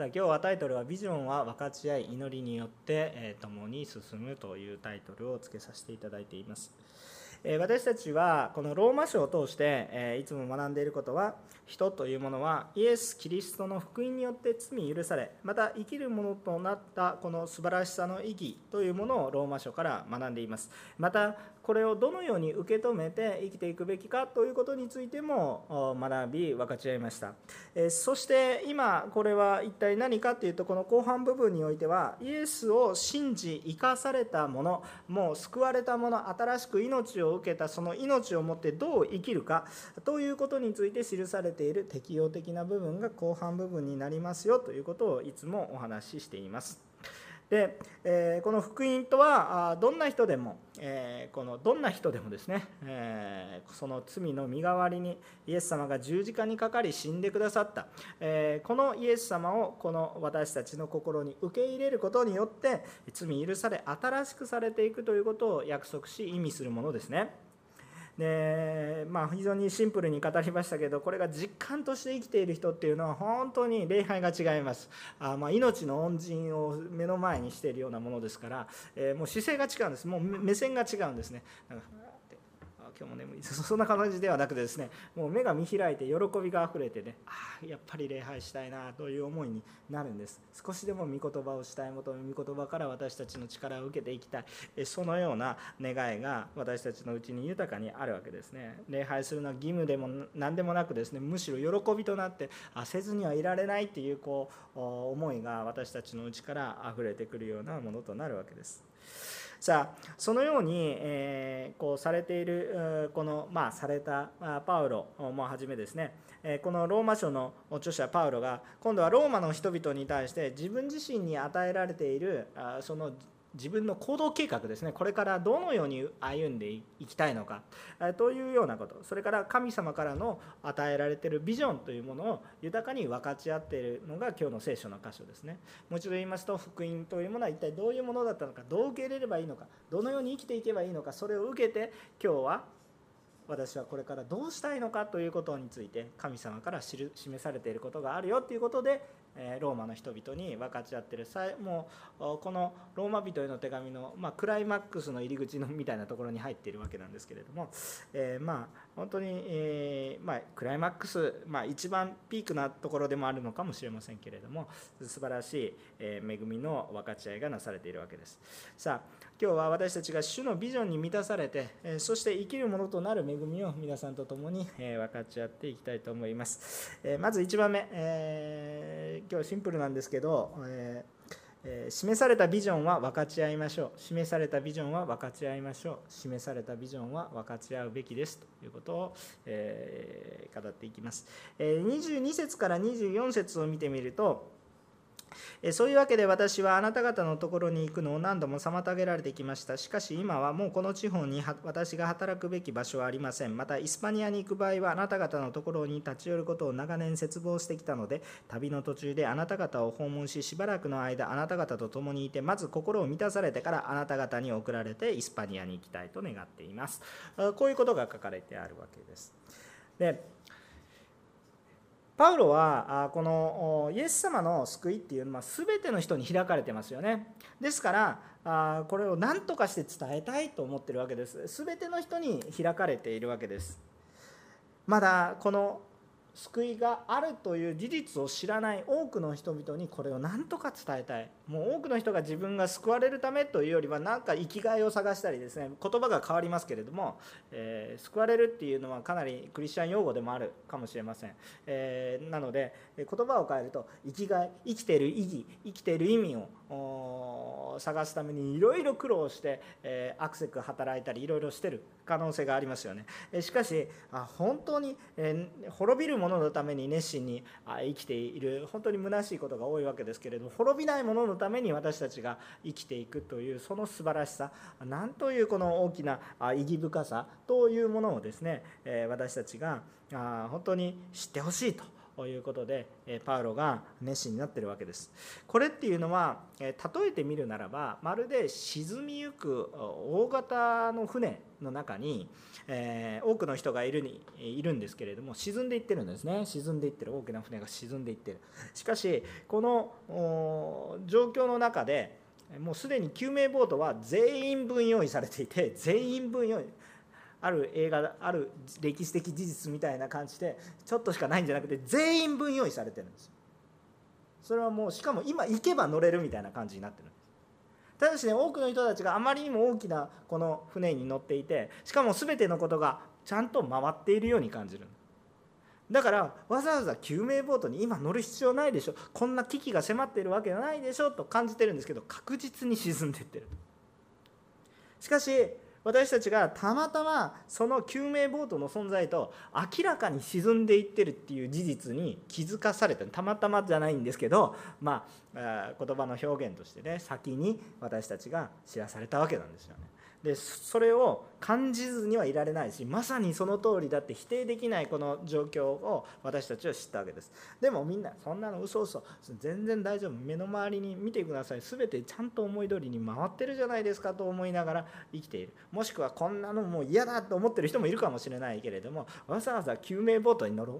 さあ今日はタイトルは「ビジョンは分かち合い祈りによって、え共に進む」というタイトルを付けさせていただいています。私たちはこのローマ書を通していつも学んでいることは人というものはイエス・キリストの福音によって罪許されまた生きるものとなったこの素晴らしさの意義というものをローマ書から学んでいます。またこれをどのように受け止めて生きていくべきかということについても学び分かち合いました。そして今これは一体何かというとこの後半部分においてはイエスを信じ生かされたものもう救われたもの新しく命をを受けたその命をもってどう生きるかということについて記されている適用的な部分が後半部分になりますよということをいつもお話ししています。で、えこの福音とはどんな人でも、えこのどんな人でもですね、えその罪の身代わりにイエス様が十字架にかかり死んでくださった、えこのイエス様をこの私たちの心に受け入れることによって罪許され新しくされていくということを約束し意味するものですね。でまあ、非常にシンプルに語りましたけどこれが実感として生きている人っていうのは本当に礼拝が違います。あ、まあ、命の恩人を目の前にしているようなものですから、えー、もう姿勢が違うんです。もう目線が違うんですね。今日も眠い そんな感じではなくてですねもう目が見開いて喜びがあふれてねああやっぱり礼拝したいなという思いになるんです。少しでも御言葉をしたい求め御言葉から私たちの力を受けていきたい。そのような願いが私たちのうちに豊かにあるわけですね。礼拝するのは義務でも何でもなくですねむしろ喜びとなってあせずにはいられないっていうこう思いが私たちのうちから溢れてくるようなものとなるわけです。さあそのように、えー、こうされているこの、まあ、されたパウロもはじめですね。このローマ書の著者パウロが今度はローマの人々に対して自分自身に与えられているその自分の行動計画ですね。これからどのように歩んでいきたいのか。というようなこと。それから神様からの与えられているビジョンというものを豊かに分かち合っているのが今日の聖書の箇所ですね。もう一度言いますと福音というものは一体どういうものだったのかどう受け入れればいいのかどのように生きていけばいいのかそれを受けて今日は私はこれからどうしたいのかということについて神様から示されていることがあるよということでローマの人々に分かち合ってるもうこのローマ人への手紙の、まあ、クライマックスの入り口のみたいなところに入っているわけなんですけれども、えー、まあ本当に、えー、まあ、クライマックス、まあ、一番ピークなところでもあるのかもしれませんけれども素晴らしい、え恵みの分かち合いがなされているわけです。さあ今日は私たちが主のビジョンに満たされてえそして生きるものとなる恵みを皆さんと共にえ分かち合っていきたいと思います。えまず1番目、え今日シンプルなんですけど、えー、示されたビジョンは分かち合いましょう。示されたビジョンは分かち合いましょう。示されたビジョンは分かち合うべきですということを、えー、語っていきます、え、22節から24節を見てみるとそういうわけで私はあなた方のところに行くのを何度も妨げられてきました。しかし今はもうこの地方に私が働くべき場所はありません。またイスパニアに行く場合はあなた方のところに立ち寄ることを長年切望してきたので、旅の途中であなた方を訪問し、しばらくの間あなた方と共にいて、まず心を満たされてからあなた方に送られてイスパニアに行きたいと願っています。こういうことが書かれてあるわけです。でパウロはこのイエス様の救いっていうのは全ての人に開かれてますよね。ですからこれを何とかして伝えたいと思ってるわけです。全ての人に開かれているわけです。まだこの救いがあるという事実を知らない多くの人々にこれを何とか伝えたい。もう多くの人が自分が救われるためというよりは何か生きがいを探したりですね言葉が変わりますけれども、えー、救われるっていうのはかなりクリスチャン用語でもあるかもしれません、えー、なので言葉を変えると生きがい生きている意義生きている意味を探すためにいろいろ苦労して、えー、アクセク働いたりいろいろしてる可能性がありますよね。えしかしあ本当に、え滅びる者のために熱心に生きている本当に虚しいことが多いわけですけれども滅びない者のために私たちが生きていくというその素晴らしさなんというこの大きな意義深さというものをですね私たちが本当に知ってほしいということでパウロが熱心になってるわけです。これっていうのは例えてみるならばまるで沈みゆく大型の船の中に、えー、多くの人がいるにいるんですけれども沈んでいってるんですね。沈んでいってる。大きな船が沈んでいってる。しかしこの状況の中でもうすでに救命ボートは全員分用意されていて全員分用意ある映画ある歴史的事実みたいな感じでちょっとしかないんじゃなくて全員分用意されてるんです。それはもうしかも今行けば乗れるみたいな感じになってるんです。ただしね多くの人たちがあまりにも大きなこの船に乗っていてしかも全てのことがちゃんと回っているように感じる。だからわざわざ救命ボートに今乗る必要ないでしょ。こんな危機が迫っているわけないでしょと感じてるんですけど確実に沈んでってる。しかし私たちがたまたまその救命ボートの存在と明らかに沈んでいってるっていう事実に気づかされたたまたまじゃないんですけど、まあ、言葉の表現としてね先に私たちが知らされたわけなんですよね。でそれを感じずにはいられないしまさにその通りだって否定できないこの状況を私たちは知ったわけです。でもみんなそんなの嘘嘘全然大丈夫目の周りに見てください。全てちゃんと思い通りに回ってるじゃないですかと思いながら生きている。もしくはこんなのもう嫌だと思ってる人もいるかもしれないけれどもわざわざ救命ボートに乗る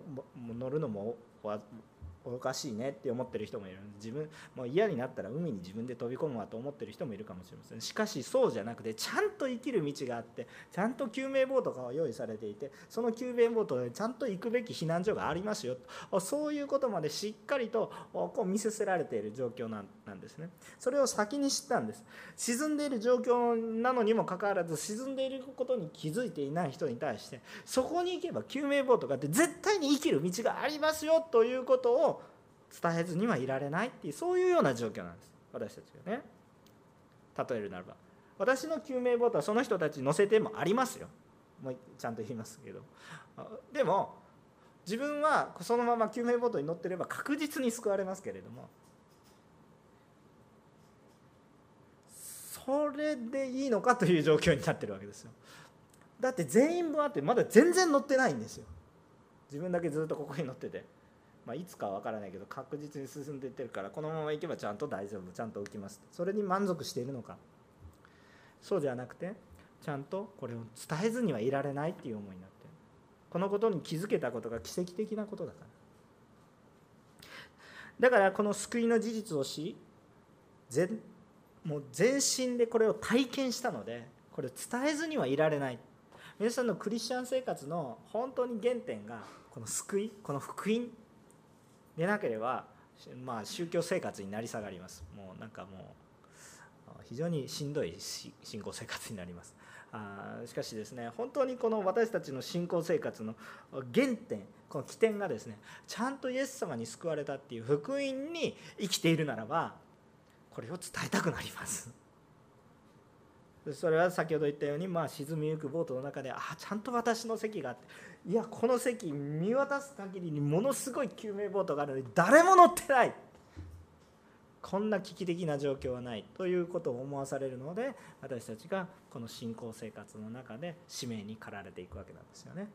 乗るのもおかしいねって思ってる人もいる。自分もう嫌になったら海に自分で飛び込むわと思ってる人もいるかもしれません。しかしそうじゃなくてちゃんと生きる道があってちゃんと救命ボートが用意されていてその救命ボートでちゃんと行くべき避難所がありますよそういうことまでしっかりとこう見せせられている状況なんですね。それを先に知ったんです。沈んでいる状況なのにもかかわらず沈んでいることに気づいていない人に対してそこに行けば救命ボートがあって絶対に生きる道がありますよということを伝えずにはいられないっていうそういうような状況なんです。私たちがね。例えるならば。私の救命ボートはその人たち乗せてもありますよ。もうちゃんと言いますけど。でも自分はそのまま救命ボートに乗ってれば確実に救われますけれども。それでいいのかという状況になってるわけですよ。だって全員分あってまだ全然乗ってないんですよ。自分だけずっとここに乗ってて。まあ、いつかは分からないけど確実に進んでいってるからこのままいけばちゃんと大丈夫ちゃんと浮きます。それに満足しているのか。そうじゃなくてちゃんとこれを伝えずにはいられないっていう思いになって。このことに気づけたことが奇跡的なことだから。だからこの救いの事実をし全もう全身でこれを体験したのでこれを伝えずにはいられない。皆さんのクリスチャン生活の本当に原点がこの救いこの福音でなければ、まあ、宗教生活になり下がります。もうなんかもう非常にしんどい信仰生活になります。あしかしですね本当にこの私たちの信仰生活の原点この起点がですねちゃんとイエス様に救われたっていう福音に生きているならばこれを伝えたくなります。それは先ほど言ったように、まあ、沈みゆくボートの中であちゃんと私の席があっていやこの席見渡す限りにものすごい救命ボートがあるのに誰も乗ってないこんな危機的な状況はないということを思わされるので私たちがこの信仰生活の中で使命に駆られていくわけなんですよね。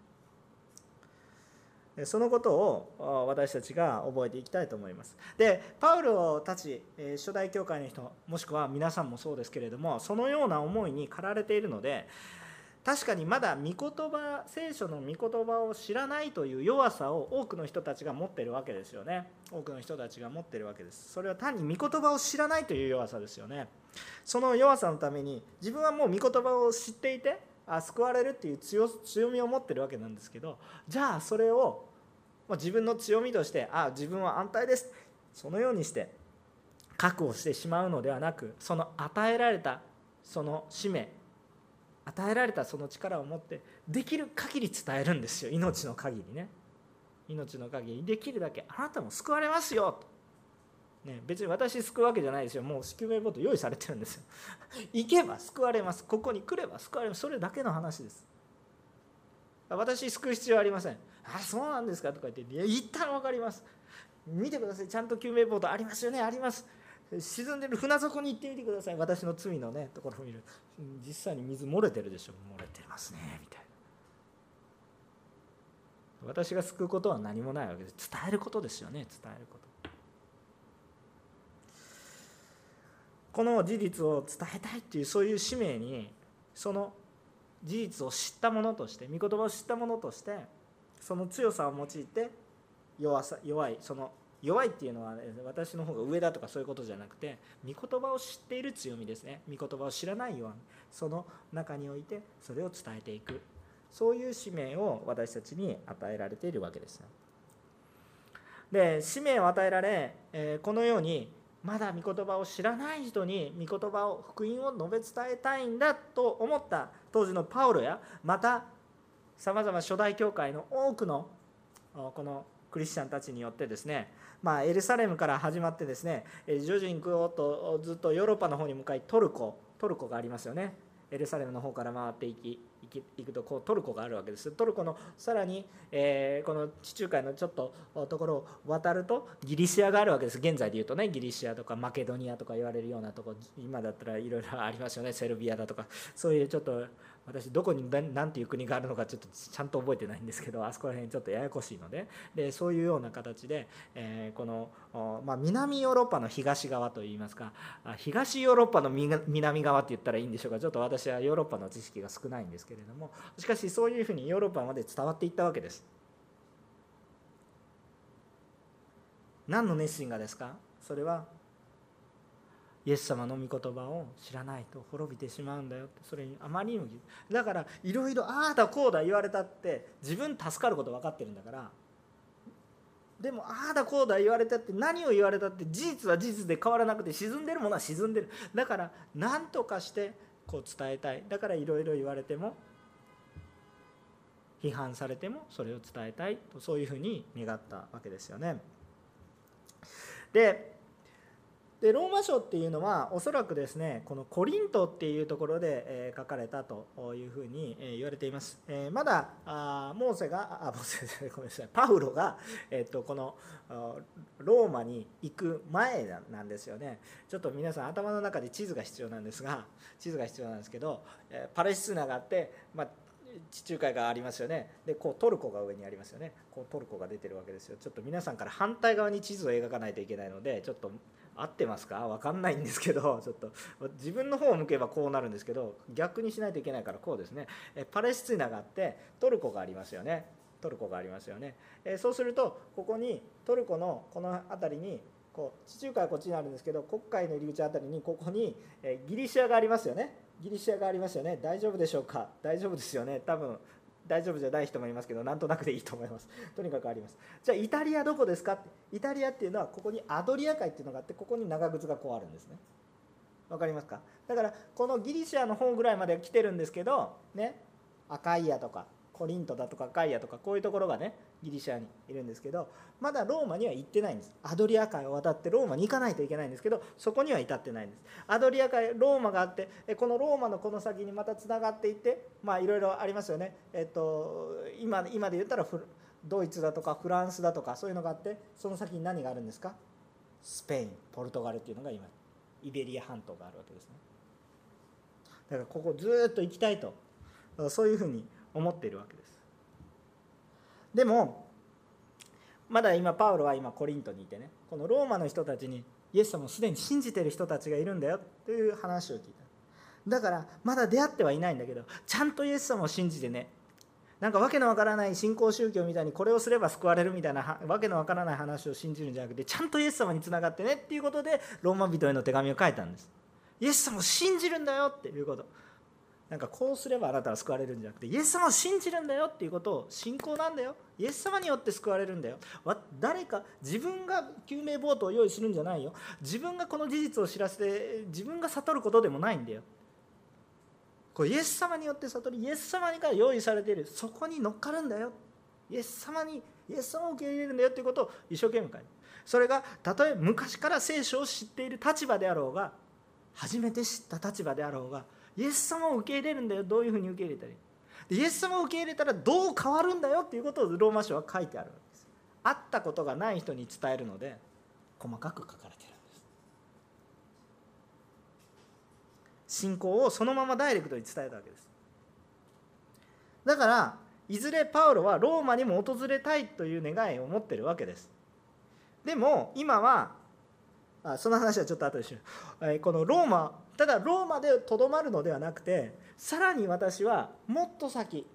そのことを私たちが覚えていきたいと思います。で、パウロたち、初代教会の人、もしくは皆さんもそうですけれども、そのような思いに駆られているので、確かにまだ御言葉聖書の御言葉を知らないという弱さを多くの人たちが持ってるわけですよね。多くの人たちが持ってるわけです。それは単に御言葉を知らないという弱さですよね。その弱さのために自分はもう御言葉を知っていてあ救われるっていう強みを持ってるわけなんですけどじゃあそれを自分の強みとしてあ自分は安泰です。そのようにして確保してしまうのではなくその与えられたその使命与えられたその力を持ってできる限り伝えるんですよ。命の限りね。命の限り。できるだけあなたも救われますよ。と、ね、別に私救うわけじゃないですよ。もう救命ボート用意されてるんですよ。行けば救われます。ここに来れば救われます。それだけの話です。私救う必要ありません。あそうなんですかとか言っていや一旦分かります。見てください。ちゃんと救命ボートありますよね。あります。沈んでる船底に行ってみてください私の罪のねところを見る実際に水漏れてるでしょ漏れてますねみたいな私が救うことは何もないわけです。伝えること。ですよね伝えることこの事実を伝えたいっていうそういう使命にその事実を知ったものとして御言葉を知ったものとしてその強さを用いて弱さ弱いその弱いっていうのは、私の方が上だとかそういうことじゃなくて御言葉を知っている強みですね。御言葉を知らないようにその中においてそれを伝えていく。そういう使命を私たちに与えられているわけですで使命を与えられ、えこのようにまだ御言葉を知らない人に御言葉を福音を述べ伝えたいんだと思った当時のパウロやまたさまざま初代教会の多くのこのクリスチャンたちによってですね、まあ、エルサレムから始まってですね徐々に行とずっとヨーロッパの方に向かいトルコトルコがありますよね。エルサレムの方から回っていき行くとこうトルコがあるわけです。トルコのさらに、えー、この地中海のちょっとところを渡るとギリシアがあるわけです。現在でいうとねギリシアとかマケドニアとか言われるようなとこ今だったらいろいろありますよね。セルビアだとかそういうちょっと私どこに何ていう国があるのかちょっとちゃんと覚えてないんですけどあそこら辺ちょっとややこしいので。でそういうような形で、えー、この、まあ、南ヨーロッパの東側といいますか。東ヨーロッパの南側って言ったらいいんでしょうか。ちょっと私はヨーロッパの知識が少ないんですけれども。しかしそういうふうにヨーロッパまで伝わっていったわけです。何の熱心がですか？それはイエス様の御言葉を知らないと滅びてしまうんだよってそれにあまりにもだからいろいろああだこうだ言われたって自分助かること分かってるんだから。でもああだこうだ言われたって何を言われたって事実は事実で変わらなくて沈んでるものは沈んでる。だから何とかしてこう伝えたい。だからいろいろ言われても批判されてもそれを伝えたいとそういうふうに願ったわけですよね。ででローマ書っていうのはおそらくですねこのコリントっていうところで、え書かれたというふうに、え言われています、えまだあモーセがあモーセごめんなさい。パウロが、えっとこのローマに行く前なんですよね。ちょっと皆さん頭の中で地図が必要なんですが地図が必要なんですけど、えパレスチナがあって、まあ地中海がありますよね。でこうトルコが上にありますよね。こうトルコが出てるわけですよ。ちょっと皆さんから反対側に地図を描かないといけないのでちょっと合ってますか？分かんないんですけど ちょっと。自分の方を向けばこうなるんですけど逆にしないといけないからこうですね。パレスチナがあってトルコがありますよね。トルコがありますよね。そうするとここにトルコのこの辺りにこう地中海はこっちにあるんですけど黒海の入り口あたりにここにギリシアがありますよね。ギリシアがありますよね。大丈夫でしょうか？大丈夫ですよね。多分大丈夫じゃない人もいますけどなんとなくでいいと思います。とにかくあります。じゃあイタリアどこですか？ってイタリアっていうのはここにアドリア海っていうのがあってここに長靴がこうあるんですね。わかりますか？だからこのギリシアの方ぐらいまで来てるんですけどね？アカイアとか。コリントだとかカイアとかこういうところがねギリシャにいるんですけどまだローマには行ってないんです。アドリア海を渡ってローマに行かないといけないんですけどそこには至ってないんです。アドリア海ローマがあってこのローマのこの先にまたつながっていってまあいろいろありますよね。えっと今今で言ったらドイツだとかフランスだとかそういうのがあってその先に何があるんですか？スペインポルトガルっていうのが今イベリア半島があるわけですね。だからここずっと行きたいと。そういうふうに思っているわけです。でもまだ今パウロは今コリントにいてねこのローマの人たちにイエス様をすでに信じてる人たちがいるんだよという話を聞いた。だからまだ出会ってはいないんだけどちゃんとイエス様を信じてねなんかわけのわからない新興宗教みたいにこれをすれば救われるみたいなわけのわからない話を信じるんじゃなくてちゃんとイエス様につながってねっていうことでローマ人への手紙を書いたんです。イエス様を信じるんだよっていうこと。なんかこうすればあなたは救われるんじゃなくてイエス様を信じるんだよっていうことを信仰なんだよ。イエス様によって救われるんだよ。誰か自分が救命ボートを用意するんじゃないよ。自分がこの事実を知らせて自分が悟ることでもないんだよ。これイエス様によって悟りイエス様から用意されているそこに乗っかるんだよ。イエス様にイエス様を受け入れるんだよということを一生懸命書いてそれがたとえ昔から聖書を知っている立場であろうが初めて知った立場であろうがイエス様を受け入れるんだよ。どういうふうに受け入れたらいいイエス様を受け入れたらどう変わるんだよっていうことをローマ書は書いてあるわけです。会ったことがない人に伝えるので細かく書かれてるんです。信仰をそのままダイレクトに伝えたわけです。だからいずれパウロはローマにも訪れたいという願いを持ってるわけです。でも今はあその話はちょっと後でしよう、えこのローマただローマでとどまるのではなくてさらに私はもっと先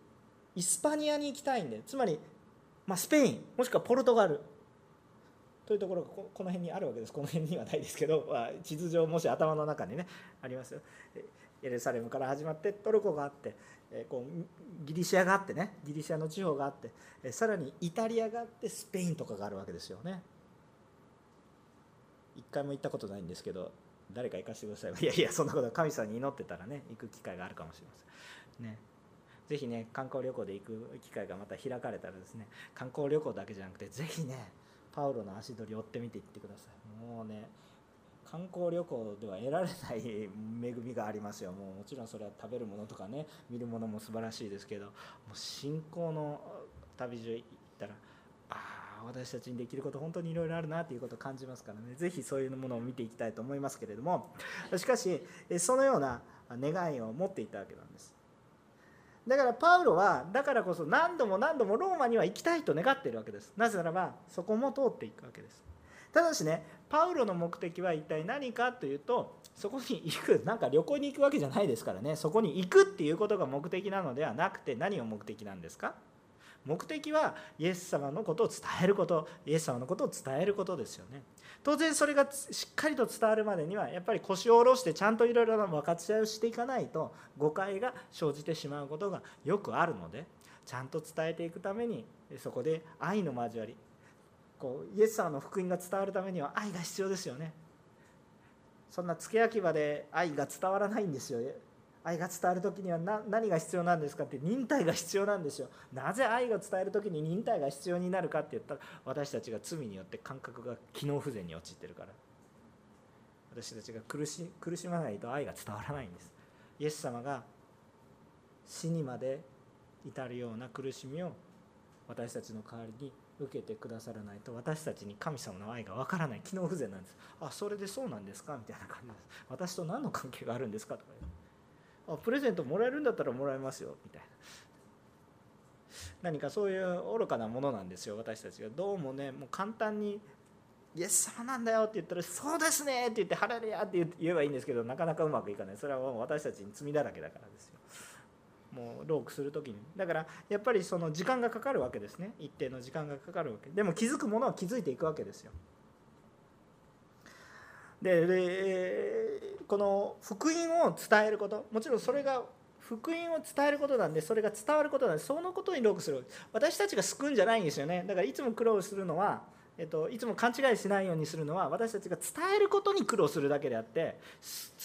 イスパニアに行きたいんでつまり、まあ、スペインもしくはポルトガル。というところがこの辺にあるわけです。この辺にはないですけど、まあ、地図上もし頭の中にねありますよ。エルサレムから始まってトルコがあってこうギリシアがあってねギリシアの地方があってさらにイタリアがあってスペインとかがあるわけですよね。一回も行ったことないんですけど誰か行かせてください。いやいやそんなこと神様に祈ってたらね行く機会があるかもしれません。ね。ぜひね観光旅行で行く機会がまた開かれたらですね観光旅行だけじゃなくてぜひねパウロの足取り追ってみていってください。もうね観光旅行では得られない恵みがありますよ。もうもちろんそれは食べるものとかね見るものも素晴らしいですけどもう信仰の旅路行ったら私たちにできること本当にいろいろあるなということを感じますからね。是非そういうものを見ていきたいと思いますけれども。しかしそのような願いを持っていたわけなんです。だからパウロはだからこそ何度も何度もローマには行きたいと願っているわけです。なぜならばそこも通っていくわけです。ただしねパウロの目的は一体何かというとそこに行くなんか旅行に行くわけじゃないですからね。そこに行くっていうことが目的なのではなくて何を目的なんですか？目的はイエス様のことを伝えることイエス様のことを伝えることですよね。当然それがしっかりと伝わるまでにはやっぱり腰を下ろしてちゃんといろいろな分かち合いをしていかないと誤解が生じてしまうことがよくあるのでちゃんと伝えていくためにそこで愛の交わりこうイエス様の福音が伝わるためには愛が必要ですよね。そんな付け焼き場で愛が伝わらないんですよ。愛が伝わる時には何が必要なんですかって忍耐が必要なんですよ。なぜ愛が伝える時に忍耐が必要になるかって言ったら私たちが罪によって感覚が機能不全に陥ってるから。私たちが苦し苦しまないと愛が伝わらないんです。イエス様が死にまで至るような苦しみを私たちの代わりに受けてくださらないと私たちに神様の愛がわからない。機能不全なんです。あそれでそうなんですか？みたいな感じです。私と何の関係があるんですか？とかあプレゼントもらえるんだったらもらえますよみたいな。何かそういう愚かなものなんですよ私たちが。どうもねもう簡単にイエス様なんだよって言ったら、そうですねって言って、ハレルヤって言えばいいんですけど、なかなかうまくいかない。それはもう私たちに罪だらけだからですよ。もうロークする時に。だからやっぱりその時間がかかるわけですね。一定の時間がかかるわけ。でも気づくものは気づいていくわけですよ。でこの福音を伝えることもちろんそれが福音を伝えることなんでそれが伝わることなんでそのことにロークする。私たちが救うんじゃないんですよね。だからいつも苦労するのはえっと、いつも勘違いしないようにするのは私たちが伝えることに苦労するだけであって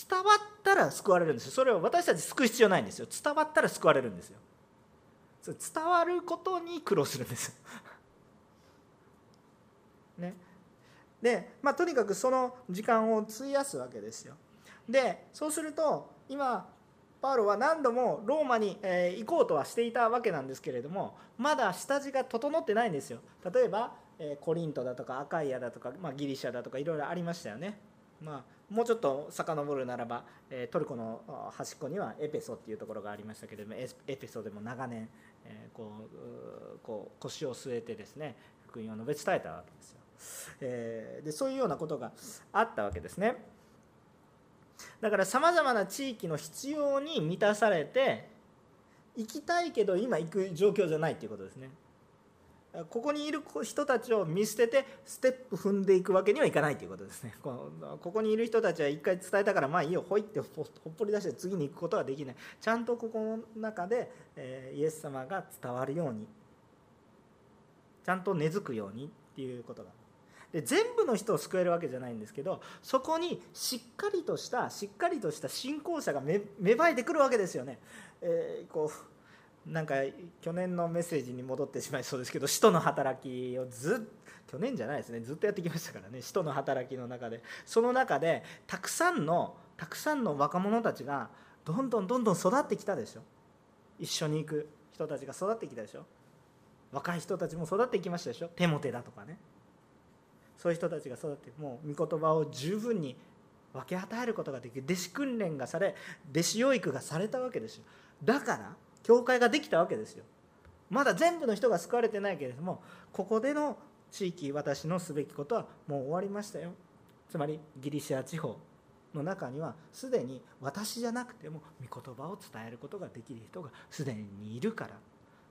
伝わったら救われるんですよ。それを私たち救う必要ないんですよ。伝わったら救われるんですよ。伝わることに苦労するんですね。でまあとにかくその時間を費やすわけですよ。でそうすると今パウロは何度もローマに行こうとはしていたわけなんですけれどもまだ下地が整ってないんですよ例えばコリントだとかアカイアだとか、まあ、ギリシャだとかいろいろありましたよね。まあ、もうちょっと遡るならばトルコの端っこにはエペソっていうところがありましたけれどもエペソでも長年こうこう腰を据えてですね福音を述べ伝えたわけですよ。えでそういうようなことがあったわけですね。だからさまざまな地域の必要に満たされて行きたいけど今行く状況じゃないっていうことですね。ここにいる人たちを見捨ててステップ踏んでいくわけにはいかないということですね。ここにいる人たちは一回伝えたからまあいいよほいってほっぽり出して次に行くことはできない。ちゃんとここの中で、えイエス様が伝わるようにちゃんと根付くようにっていうことが。で全部の人を救えるわけじゃないんですけどそこにしっかりとしたしっかりとした信仰者が芽生えてくるわけですよね。えー、こうなんか去年のメッセージに戻ってしまいそうですけど使徒の働きをずっ去年じゃないですね。ずっとやってきましたからね。使徒の働きの中で。その中でたくさんのたくさんの若者たちがどんどんどんどん育ってきたでしょ。一緒に行く人たちが育ってきたでしょ。若い人たちも育ってきましたでしょ。テモテだとかね。そういう人たちが育ってもう御言葉を十分に分け与えることができる弟子訓練がされ弟子養育がされたわけですよ。だから教会ができたわけですよ。まだ全部の人が救われてないけれどもここでの地域私のすべきことはもう終わりましたよ。つまりギリシア地方の中にはすでに私じゃなくても御言葉を伝えることができる人がすでにいるから。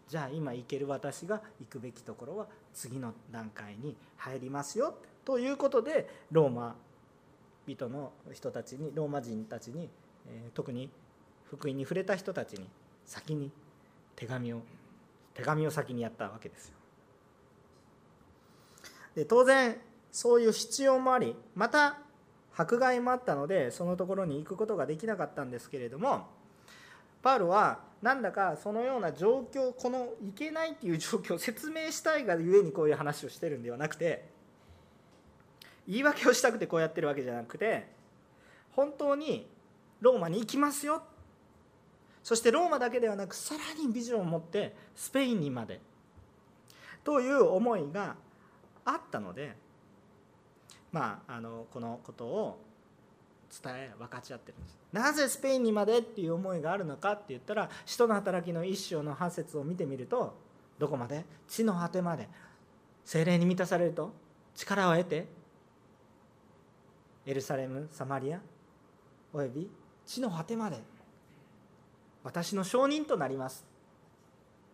じゃあ今行ける私が行くべきところは次の段階に入りますよということでローマ人の人たちにローマ人たちに、特に福音に触れた人たちに先に手紙を手紙を先にやったわけですよ。で当然そういう必要もありまた迫害もあったのでそのところに行くことができなかったんですけれどもパウロはなんだかそのような状況このいけないっていう状況を説明したいがゆえにこういう話をしてるんではなくて言い訳をしたくてこうやってるわけじゃなくて本当にローマに行きますよ。そしてローマだけではなくさらにビジョンを持ってスペインにまで。という思いがあったのでまああのこのことを伝え分かち合ってるんです。なぜスペインにまでっていう思いがあるのかって言ったら使徒の働きの一章の8節を見てみるとどこまで？地の果てまで。精霊に満たされると力を得てエルサレムサマリアおよび地の果てまで私の証人となります。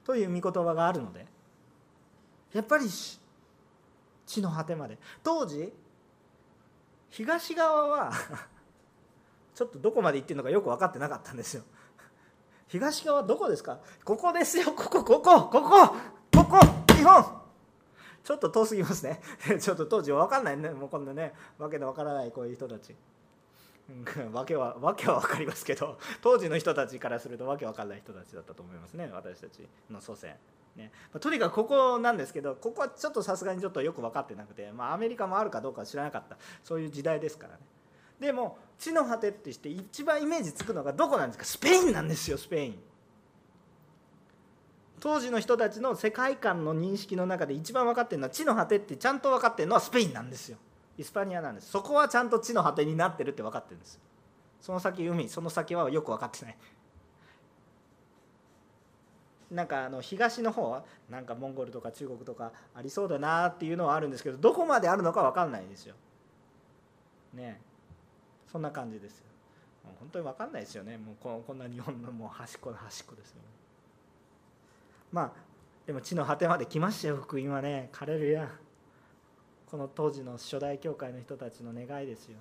という御言葉があるのでやっぱり地の果てまで。当時東側はちょっとどこまで行ってるのかよく分かってなかったんですよ。東側どこですか？ここですよ。ここここここここ日本。ちょっと遠すぎますね。ちょっと当時分かんないね。もうこんなねわけのわからないこういう人たち。わけはわけは分かりますけど当時の人たちからするとわけわかんない人たちだったと思いますね。私たちの祖先。ね。ま、とにかくここなんですけどここはちょっとさすがにちょっとよく分かってなくて、まあ、アメリカもあるかどうか知らなかった。そういう時代ですからね。でも地の果てってして一番イメージつくのがどこなんですか？スペインなんですよスペイン。当時の人たちの世界観の認識の中で一番分かってるのは地の果てってちゃんと分かってるのはスペインなんですよ。イスパニアなんです。そこはちゃんと地の果てになってるって分かってるんです。その先海その先はよく分かってない。なんかあの東の方はなんかモンゴルとか中国とかありそうだなっていうのはあるんですけどどこまであるのか分かんないですよ。ね。そんな感じですよ。もう本当に分かんないですよね。もうここんな日本のもう端っこの端っこですよ、まあでも地の果てまで来ましたよ福音はね。カレルヤこの当時の初代教会の人たちの願いですよ。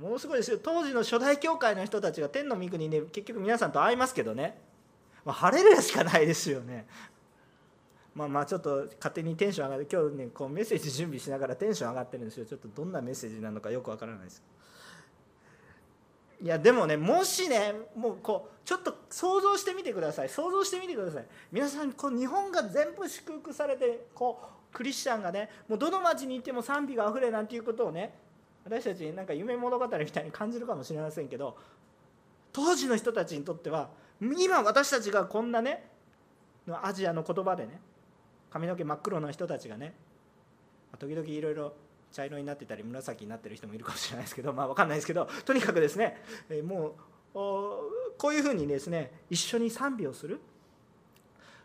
ものすごいですよ。当時の初代教会の人たちが天の御国に、ね、結局皆さんと会いますけどね、まあ、晴れるしかないですよね。まあまあちょっと勝手にテンション上がって今日ねこうメッセージ準備しながらテンション上がってるんですよ。ちょっとどんなメッセージなのかよくわからないです。いやでもねもしねもうこうちょっと想像してみてください。想像してみてください。皆さんこう日本が全部祝福されてこうクリスチャンがねもうどの町に行っても賛美があふれなんていうことをね私たちなんか夢物語みたいに感じるかもしれませんけど当時の人たちにとっては今私たちがこんなねアジアの言葉でね髪の毛真っ黒な人たちがね時々いろいろ茶色になってたり紫になってる人もいるかもしれないですけどまあ分かんないですけどとにかくですねもうこういうふうにですね一緒に賛美をする。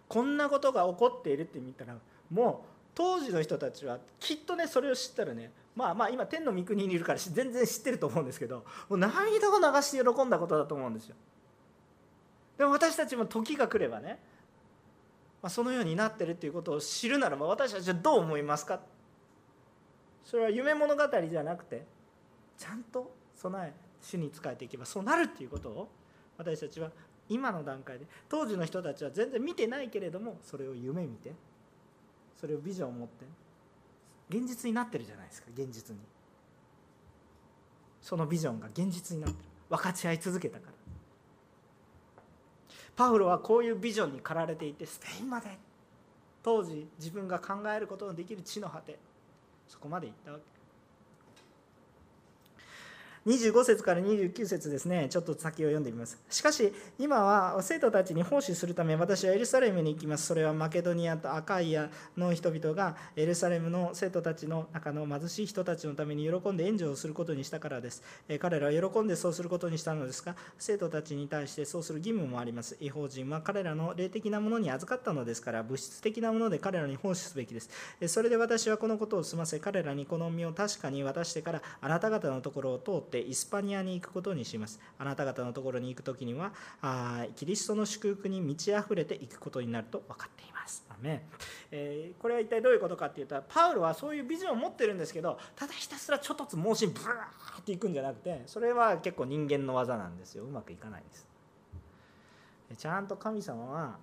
こんなことが起こっているって見たらもう当時の人たちはきっとねそれを知ったらねまあまあ今天の御国にいるから全然知ってると思うんですけどもう涙を流して喜んだことだと思うんですよ。でも私たちも時が来ればねまあ、そのようになってるっていうことを知るならば私たちはどう思いますか？それは夢物語じゃなくてちゃんと備え主に仕えていけばそうなるっていうことを私たちは今の段階で当時の人たちは全然見てないけれどもそれを夢見てそれをビジョンを持って現実になってるじゃないですか現実に。そのビジョンが現実になってる。分かち合い続けたから。パウロはこういうビジョンに駆られていてスペインまで。当時自分が考えることのできる地の果て。そこまで行ったわけ。25節から29節ですね、ちょっと先を読んでみます。しかし、今は生徒たちに奉仕するため、私はエルサレムに行きます。それはマケドニアとアカイアの人々がエルサレムの生徒たちの中の貧しい人たちのために喜んで援助をすることにしたからです。彼らは喜んでそうすることにしたのですが、生徒たちに対してそうする義務もあります。違法人は彼らの霊的なものに預かったのですから、物質的なもので彼らに奉仕すべきです。それで私はこのことを済ませ、彼らにこの身を確かに渡してから、あなた方のところを通ってイスパニアに行くことにします。あなた方のところに行く時には、あキリストの祝福に満ち溢れていくことになると分かっています。アメえー、これは一体どういうことかっていうと、パウロはそういうビジョンを持ってるんですけど、ただひたすらちょっとつ盲信ブワーっていくんじゃなくて、それは結構人間の技なんですよ。うまくいかないんです。ちゃんと神様は、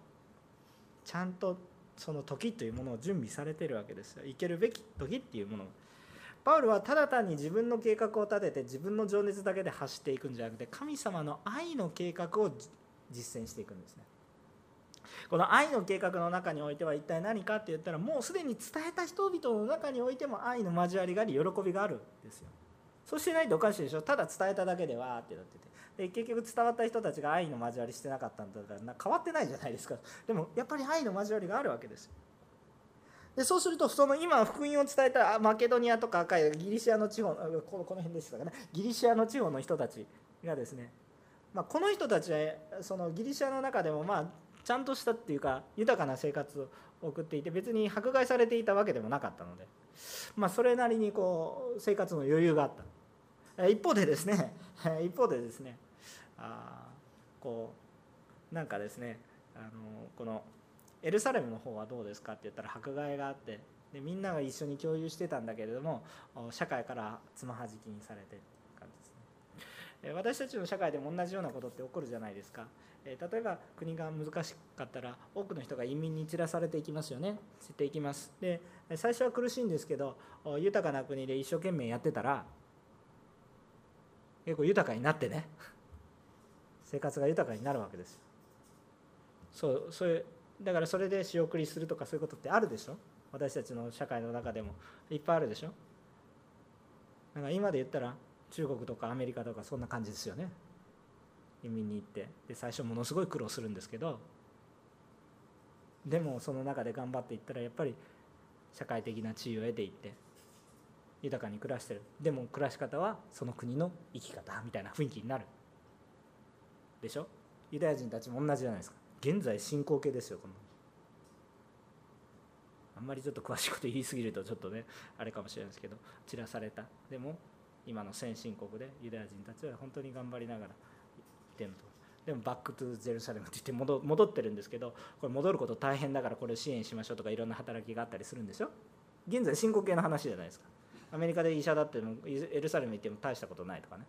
ちゃんとその時というものを準備されてるわけですよ。行けるべき時っていうものパウルはただ単に自分の計画を立てて自分の情熱だけで走っていくんじゃなくて神様の愛の計画を実践していくんですね。この愛の計画の中においては一体何かって言ったらもうすでに伝えた人々の中においても愛の交わりがあり喜びがあるんですよ。そうしてないとおかしいでしょ。ただ伝えただけでわーってなってて。で結局伝わった人たちが愛の交わりしてなかったんだったら変わってないじゃないですか。でもやっぱり愛の交わりがあるわけですよ。でそうするとその今福音を伝えたマケドニアとか赤いギリシアの地方この辺でしたかね。ギリシアの地方の人たちがですね、まあ、この人たちはそのギリシアの中でもまあちゃんとしたっていうか豊かな生活を送っていて別に迫害されていたわけでもなかったので、まあ、それなりにこう生活の余裕があった。一方でですね 一方でですねあこうなんかですねあのこのエルサレムの方はどうですかって言ったら迫害があってでみんなが一緒に共有してたんだけれども社会からつまはじきにされてる感じですね。私たちの社会でも同じようなことって起こるじゃないですか。例えば国が難しかったら多くの人が移民に散らされていきますよね。散っていきます。で最初は苦しいんですけど豊かな国で一生懸命やってたら結構豊かになってね。生活が豊かになるわけですそうそういうだからそれで仕送りするとかそういうことってあるでしょ？私たちの社会の中でも。いっぱいあるでしょ？だか今で言ったら中国とかアメリカとかそんな感じですよね。移民に行って。で最初ものすごい苦労するんですけど。でもその中で頑張っていったらやっぱり社会的な地位を得ていって豊かに暮らしてる。でも暮らし方はその国の生き方みたいな雰囲気になる。でしょ？ユダヤ人たちも同じじゃないですか。現在進行形ですよこの。あんまりちょっと詳しいこと言い過ぎるとちょっとねあれかもしれないですけど散らされた。でも今の先進国でユダヤ人たちは本当に頑張りながらいてると。でもバックトゥゼルサレムって言って戻ってるんですけどこれ戻ること大変だからこれを支援しましょうとかいろんな働きがあったりするんですよ。現在進行形の話じゃないですか。アメリカで医者だってもエルサレム行っても大したことないとかね。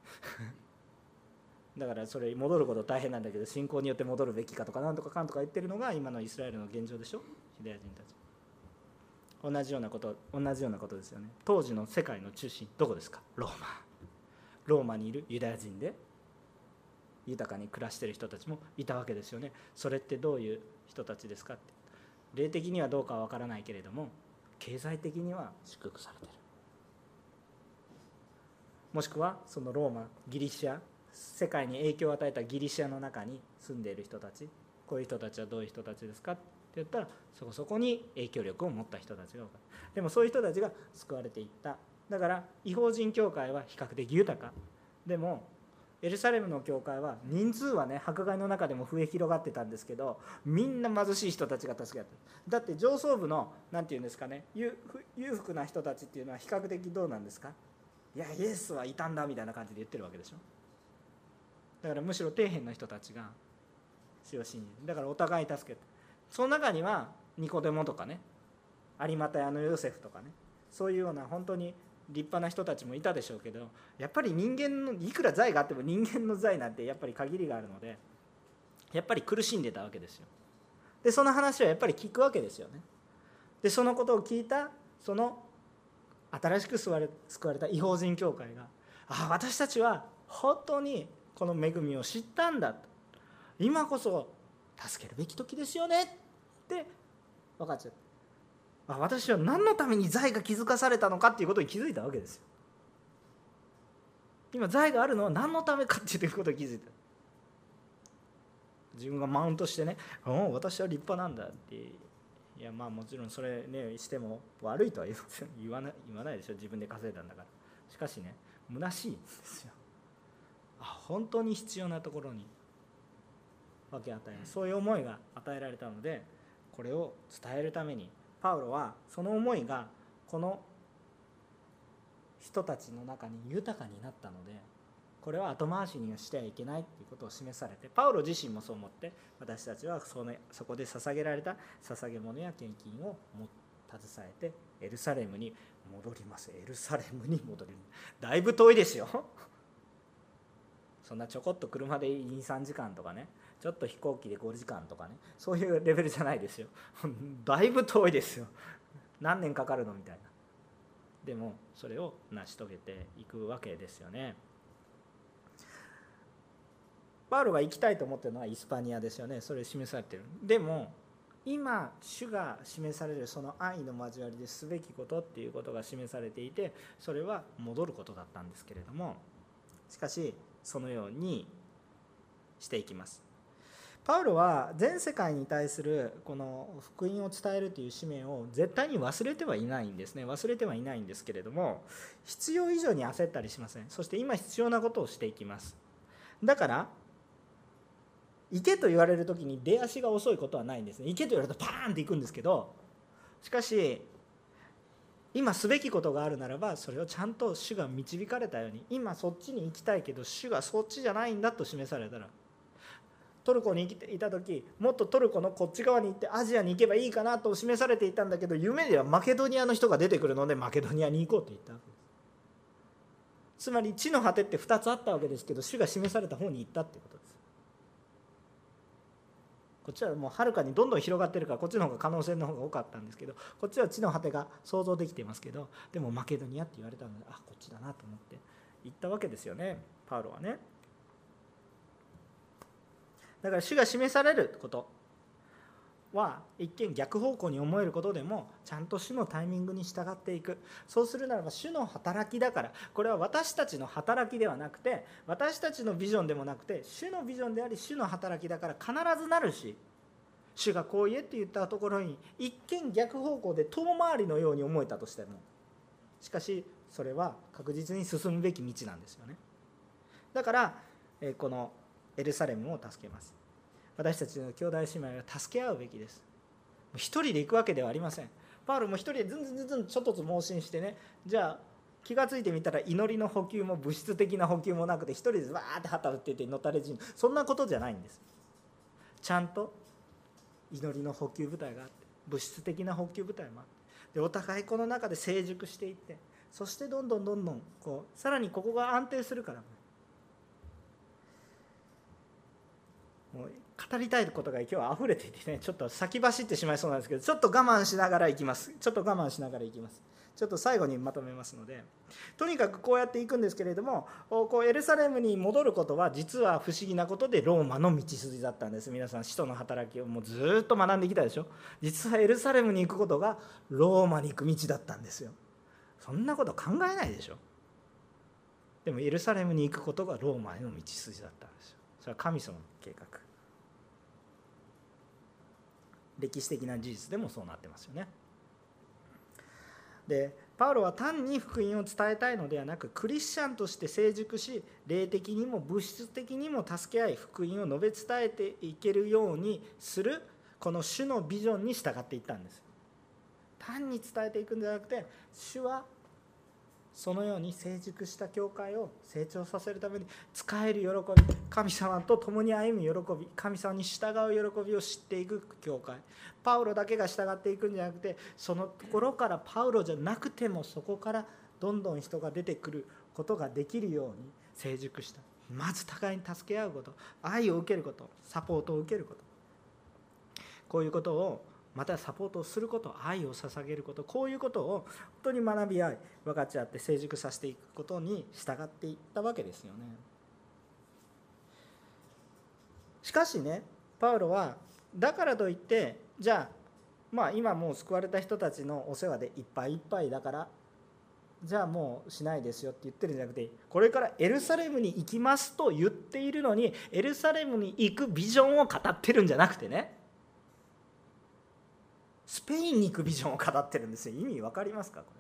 だからそれ戻ること大変なんだけど信仰によって戻るべきかとかなんとかかんとか言ってるのが今のイスラエルの現状でしょユダヤ人たち。同じようなこと同じようなことですよね。当時の世界の中心どこですか？ローマ。ローマにいるユダヤ人で豊かに暮らしてる人たちもいたわけですよね。それってどういう人たちですかって。霊的にはどうかは分からないけれども経済的には祝福されてる。もしくはそのローマギリシア世界に影響を与えたギリシアの中に住んでいる人たちこういう人たちはどういう人たちですかって言ったらそこそこに影響力を持った人たちが多かった。でもそういう人たちが救われていった。だから違法人教会は比較的豊か。でもエルサレムの教会は人数はね迫害の中でも増え広がってたんですけどみんな貧しい人たちが助け合ってだって上層部の何て言うんですかね裕福な人たちっていうのは比較的どうなんですか？いやイエスはいたんだみたいな感じで言ってるわけでしょ。だからむしろ底辺の人たちが主を信じるだからお互い助けてその中にはニコデモとかね有股屋のヨセフとかねそういうような本当に立派な人たちもいたでしょうけどやっぱり人間のいくら財があっても人間の財なんてやっぱり限りがあるのでやっぱり苦しんでたわけですよ。でその話はやっぱり聞くわけですよね。でそのことを聞いたその新しく救われた違法人教会がああ私たちは本当にこの恵みを知ったんだと。今こそ助けるべき時ですよね。って分かっちゃった私は何のために財が気づかされたのかっていうことに気づいたわけですよ。今財があるのは何のためかっていうことを気づいた。自分がマウントしてね「お私は立派なんだ」って。いやまあもちろんそれねしても悪いとは言わない言わないでしょ。自分で稼いだんだから。しかしね虚しいんですよ。本当に必要なところに分け与えるそういう思いが与えられたのでこれを伝えるためにパウロはその思いがこの人たちの中に豊かになったのでこれは後回しにはしてはいけないということを示されてパウロ自身もそう思って私たちはそのそこで捧げられた捧げ物や献金を携えてエルサレムに戻ります。エルサレムに戻るだいぶ遠いですよそんなちょこっと車で23時間とかねちょっと飛行機で5時間とかねそういうレベルじゃないですよ。だいぶ遠いですよ。何年かかるのみたいな。でもそれを成し遂げていくわけですよね。パウロが行きたいと思ってるのはイスパニアですよね。それ示されてる。でも今主が示されるその愛の交わりですべきことっていうことが示されていてそれは戻ることだったんですけれども。しかしそのようにしていきます。パウロは全世界に対するこの福音を伝えるという使命を絶対に忘れてはいないんですね。忘れてはいないんですけれども必要以上に焦ったりしません。そして今必要なことをしていきます。だから行けと言われる時に出足が遅いことはないんですね。行けと言われるとパーンって行くんですけどしかし今すべきことがあるならばそれをちゃんと主が導かれたように今そっちに行きたいけど主がそっちじゃないんだと示されたらトルコに行っていた時もっとトルコのこっち側に行ってアジアに行けばいいかなと示されていたんだけど夢ではマケドニアの人が出てくるのでマケドニアに行こうと言ったわけです。つまり地の果てって2つあったわけですけど主が示された方に行ったってこと。ですこっちはもうはるかにどんどん広がってるからこっちの方が可能性の方が多かったんですけどこっちは地の果てが想像できてますけどでもマケドニアって言われたのであこっちだなと思って行ったわけですよねパウロはね。だから主が示されること。は一見逆方向に思えることでもちゃんと主のタイミングに従っていく。そうするならば主の働きだから。これは私たちの働きではなくて私たちのビジョンでもなくて主のビジョンであり主の働きだから必ずなるし主がこう言えって言ったところに一見逆方向で遠回りのように思えたとしてもしかしそれは確実に進むべき道なんですよね。だからこのエルサレムを助けます。私たちの兄弟姉妹は助け合うべきです。一人で行くわけではありません。パウロも一人でずんずんずんずんちょっとずつ盲信してね。じゃあ気が付いてみたら祈りの補給も物質的な補給もなくて一人でわーって旗打っててのたれ死ぬ。そんなことじゃないんです。ちゃんと祈りの補給部隊があって物質的な補給部隊もあってでお互いこの中で成熟していってそしてどんどんどんどんこうさらにここが安定するから。もう語りたいことが今日は溢れていてねちょっと先走ってしまいそうなんですけどちょっと我慢しながら行きます。ちょっと我慢しながら行きます。ちょっと最後にまとめますのでとにかくこうやっていくんですけれどもこうエルサレムに戻ることは実は不思議なことでローマの道筋だったんです。皆さん使徒の働きをもうずっと学んできたでしょ？実はエルサレムに行くことがローマに行く道だったんですよ。そんなこと考えないでしょ？でもエルサレムに行くことがローマへの道筋だったんですよ。それは神様の計画。歴史的な事実でもそうなってますよね。でパウロは単に福音を伝えたいのではなくクリスチャンとして成熟し霊的にも物質的にも助け合い福音を述べ伝えていけるようにするこの主のビジョンに従っていったんです単に伝えていくんじゃなくて主はそのように成熟した教会を成長させるために使える喜び神様と共に歩む喜び神様に従う喜びを知っていく教会。パウロだけが従っていくんじゃなくてそのところからパウロじゃなくてもそこからどんどん人が出てくることができるように成熟した。まず互いに助け合うこと愛を受けることサポートを受けること。こういうことをまたサポートをすること愛を捧げることこういうことを本当に学び合い分かち合って成熟させていくことに従っていったわけですよね。しかしねパウロはだからといってじゃあまあ今もう救われた人たちのお世話でいっぱいいっぱいだからじゃあもうしないですよって言ってるんじゃなくてこれからエルサレムに行きますと言っているのにエルサレムに行くビジョンを語ってるんじゃなくてね。スペインに行くビジョンを語ってるんですよ。意味分かりますか？これ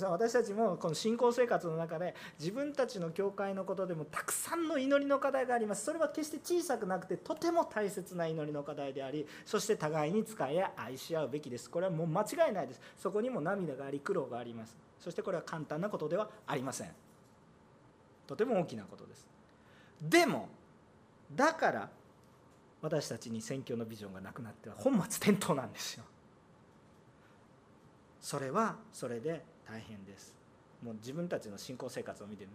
は。私たちもこの信仰生活の中で自分たちの教会のことでもたくさんの祈りの課題があります。それは決して小さくなくてとても大切な祈りの課題でありそして互いに使い愛し合うべきです。これはもう間違いないです。そこにも涙があり苦労があります。そしてこれは簡単なことではありません。とても大きなことですでもだから私たちに宣教のビジョンがなくなっては本末転倒なんですよ。それはそれで大変です。もう自分たちの信仰生活を見てる。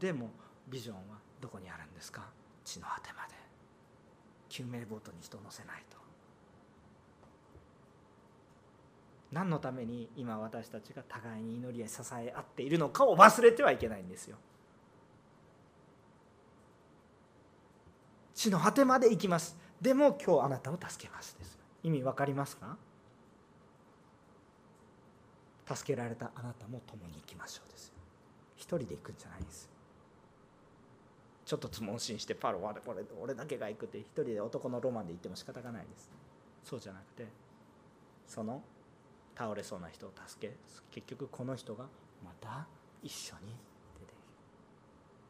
でもビジョンはどこにあるんですか？地の果てまで。救命ボートに人を乗せないと。何のために今私たちが互いに祈りや支え合っているのかを忘れてはいけないんですよ。地の果てまで行きます。でも今日あなたを助けますです。意味分かりますか？助けられたあなたも共に行きましょうです。一人で行くんじゃないです。ちょっとつもんしんしてパロは俺俺だけが行くって一人で男のロマンで行っても仕方がないです。そうじゃなくてその倒れそうな人を助け結局この人がまた一緒に出てい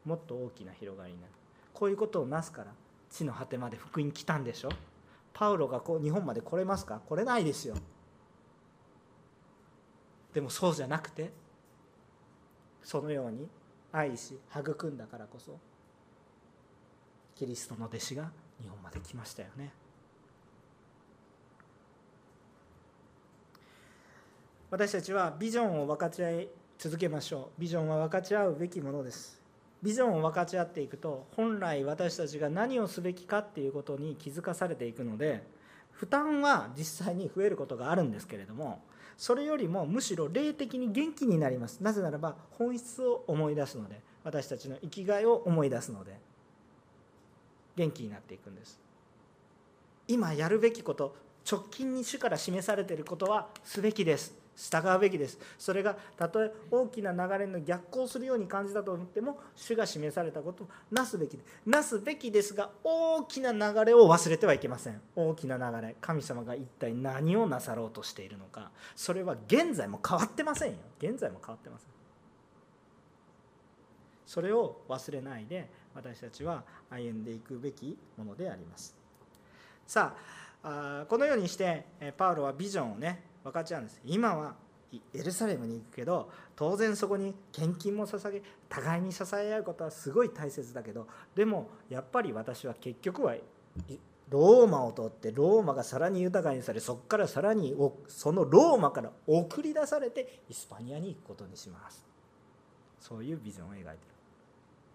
く。もっと大きな広がりになる。こういうことをなすから地の果てまで福音来たんでしょ？パウロがこう日本まで来れますか？来れないですよ。でもそうじゃなくてそのように愛し育んだからこそキリストの弟子が日本まで来ましたよね。私たちはビジョンを分かち合い続けましょう。ビジョンは分かち合うべきものです。ビジョンを分かち合っていくと本来私たちが何をすべきかっていうことに気づかされていくので負担は実際に増えることがあるんですけれどもそれよりもむしろ霊的に元気になります。なぜならば本質を思い出すので私たちの生きがいを思い出すので元気になっていくんです。今やるべきこと直近に主から示されていることはすべきです。従うべきです。それがたとえ大きな流れの逆行するように感じたと思っても主が示されたことをなすべきなすべきですが大きな流れを忘れてはいけません。大きな流れ神様が一体何をなさろうとしているのか。それは現在も変わってませんよ。現在も変わってません。それを忘れないで私たちは歩んでいくべきものであります。さあこのようにしてパウロはビジョンをね分かちゃうんです。今はエルサレムに行くけど当然そこに献金も捧げ互いに支え合うことはすごい大切だけどでもやっぱり私は結局はローマを通ってローマがさらに豊かにされそこからさらにそのローマから送り出されてイスパニアに行くことにします。そういうビジョンを描いてる。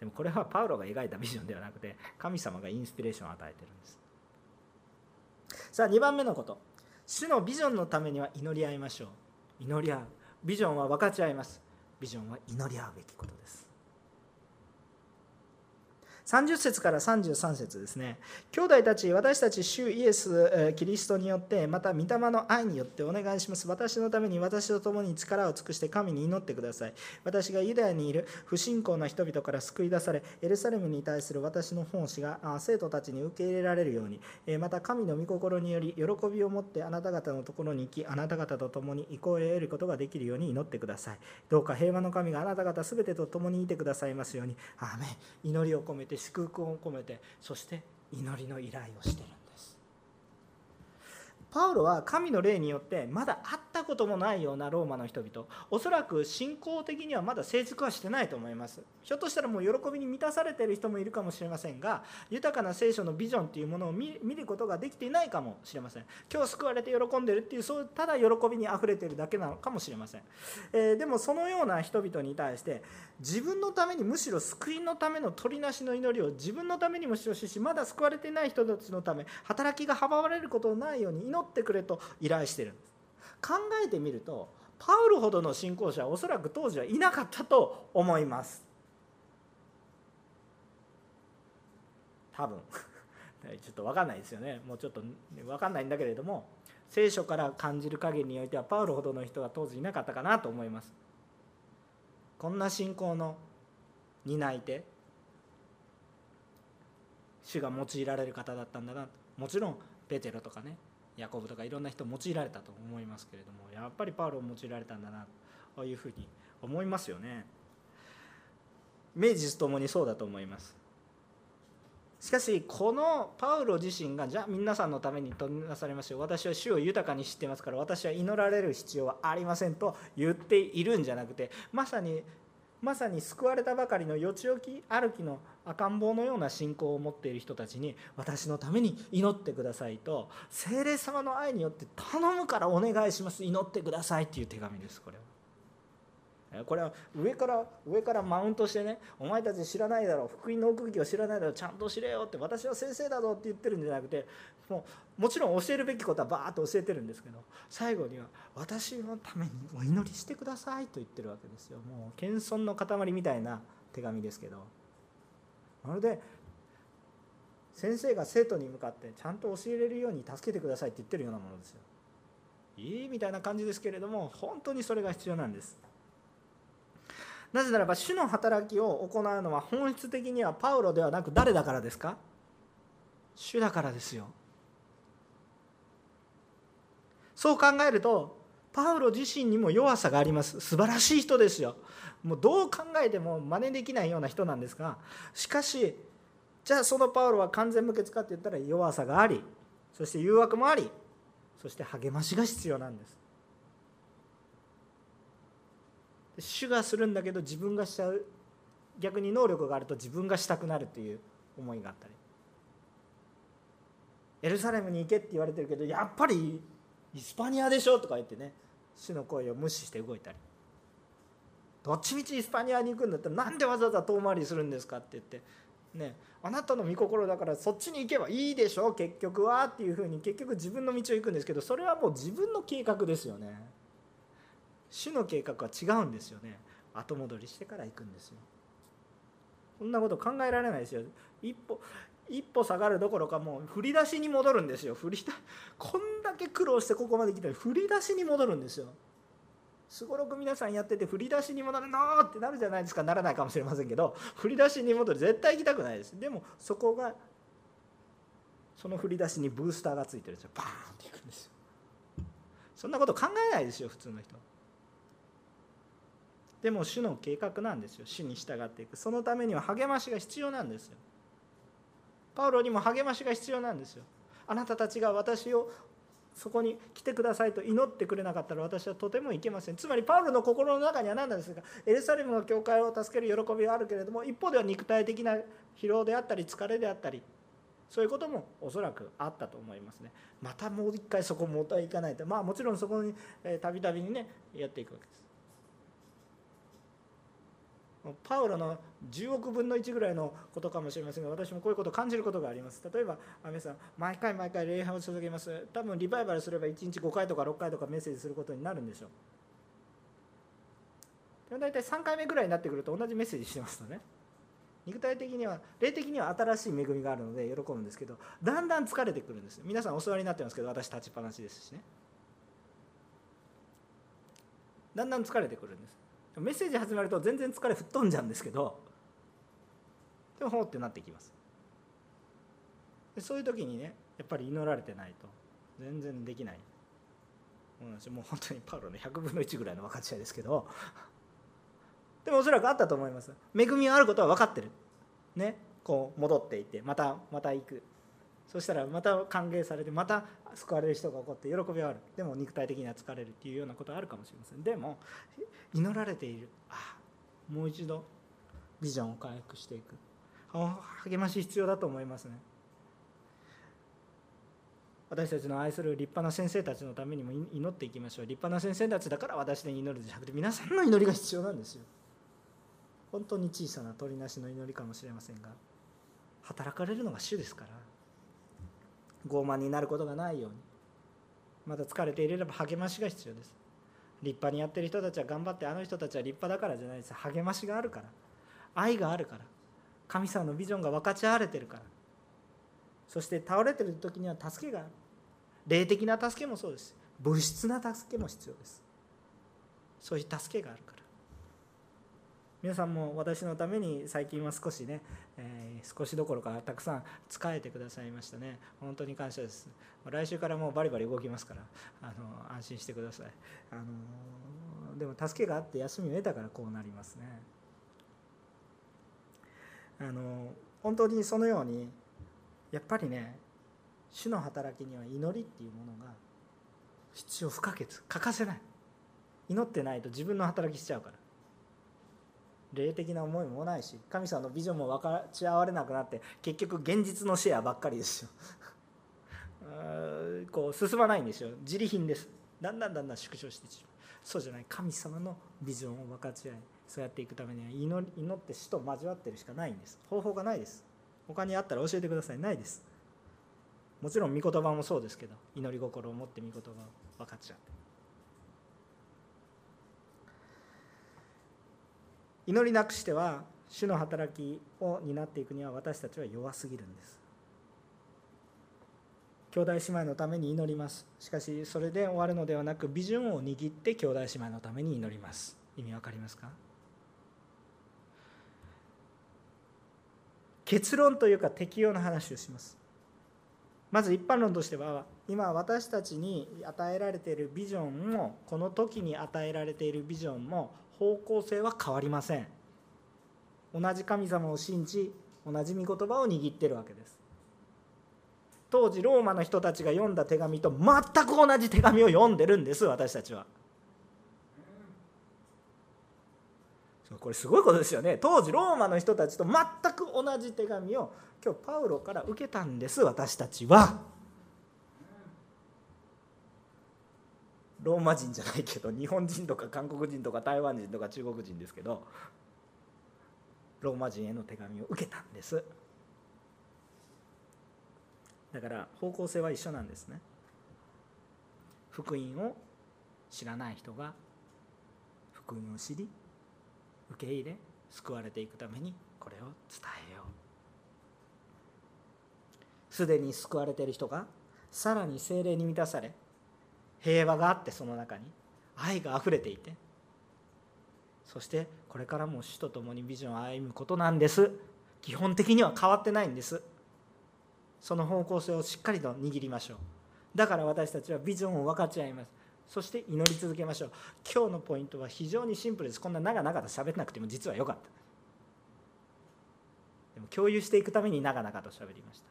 でもこれはパウロが描いたビジョンではなくて神様がインスピレーションを与えてるんです。さあ2番目のこと。主のビジョンのためには祈り合いましょう。祈り合う。ビジョンは分かち合います。ビジョンは祈り合うべきことです。30節から33節ですね。兄弟たち私たち主イエスキリストによってまた御霊の愛によってお願いします。私のために私と共に力を尽くして神に祈ってください。私がユダヤにいる不信仰な人々から救い出されエルサレムに対する私の奉仕が生徒たちに受け入れられるように。また神の御心により喜びを持ってあなた方のところに行きあなた方と共に憩いを得ることができるように祈ってください。どうか平和の神があなた方全てと共にいてくださいますように。アーメン。祈りを込めてて祝福を込めてそして祈りの依頼をしてる。パウロは神の霊によってまだ会ったこともないようなローマの人々。おそらく信仰的にはまだ成熟はしてないと思います。ひょっとしたらもう喜びに満たされている人もいるかもしれませんが豊かな聖書のビジョンというものを見ることができていないかもしれません。今日救われて喜んでるっていうそうただ喜びにあふれているだけなのかもしれません、えー、でもそのような人々に対して自分のためにむしろ救いのための取りなしの祈りを自分のためにもしろしまだ救われていない人たちのため働きが阻まれることのないように祈ってってくれと依頼してる。んです考えてみるとパウルほどの信仰者はおそらく当時はいなかったと思います。多分。ちょっと分かんないですよね。もうちょっと分かんないんだけれども聖書から感じる限りにおいてはパウロほどの人は当時いなかったかなと思います。こんな信仰の担い手主が用いられる方だったんだな。もちろんペテロとかね。ヤコブとかいろんな人用いられたと思いますけれどもやっぱりパウロを用いられたんだなというふうに思いますよね。名実ともにそうだと思います。しかしこのパウロ自身がじゃあ皆さんのために取りなされますよ。私は主を豊かに知ってますから私は祈られる必要はありませんと言っているんじゃなくてまさにまさに救われたばかりのよちよき歩きの赤ん坊のような信仰を持っている人たちに私のために祈ってくださいと精霊様の愛によって頼むからお願いします祈ってくださいっていう手紙ですこれは。これは上から上からマウントしてねお前たち知らないだろう福音の奥行きを知らないだろうちゃんと知れよって私は先生だぞって言ってるんじゃなくてもうもちろん教えるべきことはバーッと教えてるんですけど最後には私のためにお祈りしてくださいと言ってるわけですよ。もう謙遜の塊みたいな手紙ですけど。まるで先生が生徒に向かってちゃんと教えれるように助けてくださいって言ってるようなものですよ。いいみたいな感じですけれども本当にそれが必要なんです。なぜならば主の働きを行うのは本質的にはパウロではなく誰だからですか？主だからですよ。そう考えるとパウロ自身にも弱さがあります。素晴らしい人ですよ。もうどう考えても真似できないような人なんですがしかしじゃあそのパウロは完全無欠かって言ったら弱さがありそして誘惑もありそして励ましが必要なんです。主がするんだけど自分がしちゃう。逆に能力があると自分がしたくなるという思いがあったり。エルサレムに行けって言われてるけどやっぱりイスパニアでしょとか言ってね。主の声を無視して動いたり。どっちみちイスパニアに行くんだったらなんでわざわざ遠回りするんですかって言って。ね。あなたの御心だからそっちに行けばいいでしょ結局は。っていうふうに結局自分の道を行くんですけどそれはもう自分の計画ですよね。主の計画は違うんですよね。後戻りしてから行くんですよ。そんなこと考えられないですよ。一歩一歩下がるどころかもう振り出しに戻るんですよ。振りだこんだけ苦労してここまで来たら振り出しに戻るんですよ。すごろく皆さんやってて振り出しに戻るのってなるじゃないですか。ならないかもしれませんけど振り出しに戻る絶対行きたくないです。でもそこがその振り出しにブースターがついてるんですよ。バーンっていくんですよ。そんなこと考えないですよ普通の人。でも主の計画なんですよ。主に従っていく。そのためには励ましが必要なんですよ。パウロにも励ましが必要なんですよ。あなたたちが私をそこに来てくださいと祈ってくれなかったら私はとてもいけません。つまりパウロの心の中には何なんですか。エルサレムの教会を助ける喜びはあるけれども一方では肉体的な疲労であったり疲れであったりそういうこともおそらくあったと思いますね。またもう一回そこもたいかないと。まあもちろんそこにたびたびにねやっていくわけです。パウロの10億分の1ぐらいのことかもしれませんが私もこういうことを感じることがあります。例えば皆さん毎回毎回礼拝を続けます。多分リバイバルすれば1日5回とか6回とかメッセージすることになるんでしょう。でも大体3回目ぐらいになってくると同じメッセージしてますとね。肉体的には霊的には新しい恵みがあるので喜ぶんですけどだんだん疲れてくるんです皆さんお座りになってますけど私立ちっぱなしですしね。だんだん疲れてくるんです。メッセージ始まると全然疲れ吹っ飛んじゃうんですけどでもほうってなってきます。でそういう時にねやっぱり祈られてないと全然できない。もう本当にパウロの100分の1ぐらいの分かち合いですけどでもおそらくあったと思います。恵みがあることは分かってる。ね。こう戻っていってまたまた行く。そしたらまた歓迎されてまた救われる人が起こって喜びはある。でも肉体的には疲れるっていうようなことはあるかもしれません。でも祈られている。あもう一度ビジョンを回復していく。励まし必要だと思いますね。私たちの愛する立派な先生たちのためにも祈っていきましょう。立派な先生たちだから私で祈るじゃなくて皆さんの祈りが必要なんですよ。本当に小さな鳥なしの祈りかもしれませんが働かれるのが主ですから。傲慢になることがないように。まだ疲れていれば励ましが必要です。立派にやってる人たちは頑張ってあの人たちは立派だからじゃないです。励ましがあるから。愛があるから。神様のビジョンが分かち合われてるから。そして倒れてる時には助けがある。霊的な助けもそうです。物質な助けも必要です。そういう助けがあるから。皆さんも私のために最近は少しね、えー、少しどころかたくさん使えてくださいましたね。本当に感謝です。来週からもうバリバリ動きますからあの安心してください。あのでも助けがあって休みを得たからこうなりますね。あの本当にそのようにやっぱりね主の働きには祈りっていうものが必要不可欠。欠かせない。祈ってないと自分の働きしちゃうから。霊的な思いもないし神様のビジョンも分かち合われなくなって結局現実のシェアばっかりですよ。こう進まないんですよ。自利品です。だんだんだんだん縮小してしまう。そうじゃない。神様のビジョンを分かち合いそうやっていくためには祈り祈って死と交わってるしかないんです。方法がないです。他にあったら教えてください。ないです。もちろん御言葉もそうですけど祈り心を持って御言葉を分かち合って。祈りなくしては主の働きを担っていくには私たちは弱すぎるんです。兄弟姉妹のために祈ります。しかしそれで終わるのではなくビジョンを握って兄弟姉妹のために祈ります。意味わかりますか？結論というか適用の話をします。まず一般論としては今私たちに与えられているビジョンもこの時に与えられているビジョンも方向性は変わりません。同じ神様を信じ同じ御言葉を握ってるわけです。当時ローマの人たちが読んだ手紙と全く同じ手紙を読んでるんです私たちは。これすごいことですよね。当時ローマの人たちと全く同じ手紙を今日パウロから受けたんです私たちは。ローマ人じゃないけど日本人とか韓国人とか台湾人とか中国人ですけどローマ人への手紙を受けたんです。だから方向性は一緒なんですね。福音を知らない人が福音を知り受け入れ救われていくためにこれを伝えよう。すでに救われている人がさらに精霊に満たされ平和があってその中に。愛があふれていて。そしてこれからも主と共にビジョンを歩むことなんです。基本的には変わってないんです。その方向性をしっかりと握りましょう。だから私たちはビジョンを分かち合います。そして祈り続けましょう。今日のポイントは非常にシンプルです。こんな長々と喋らなくても実は良かった。でも共有していくために長々と喋りました。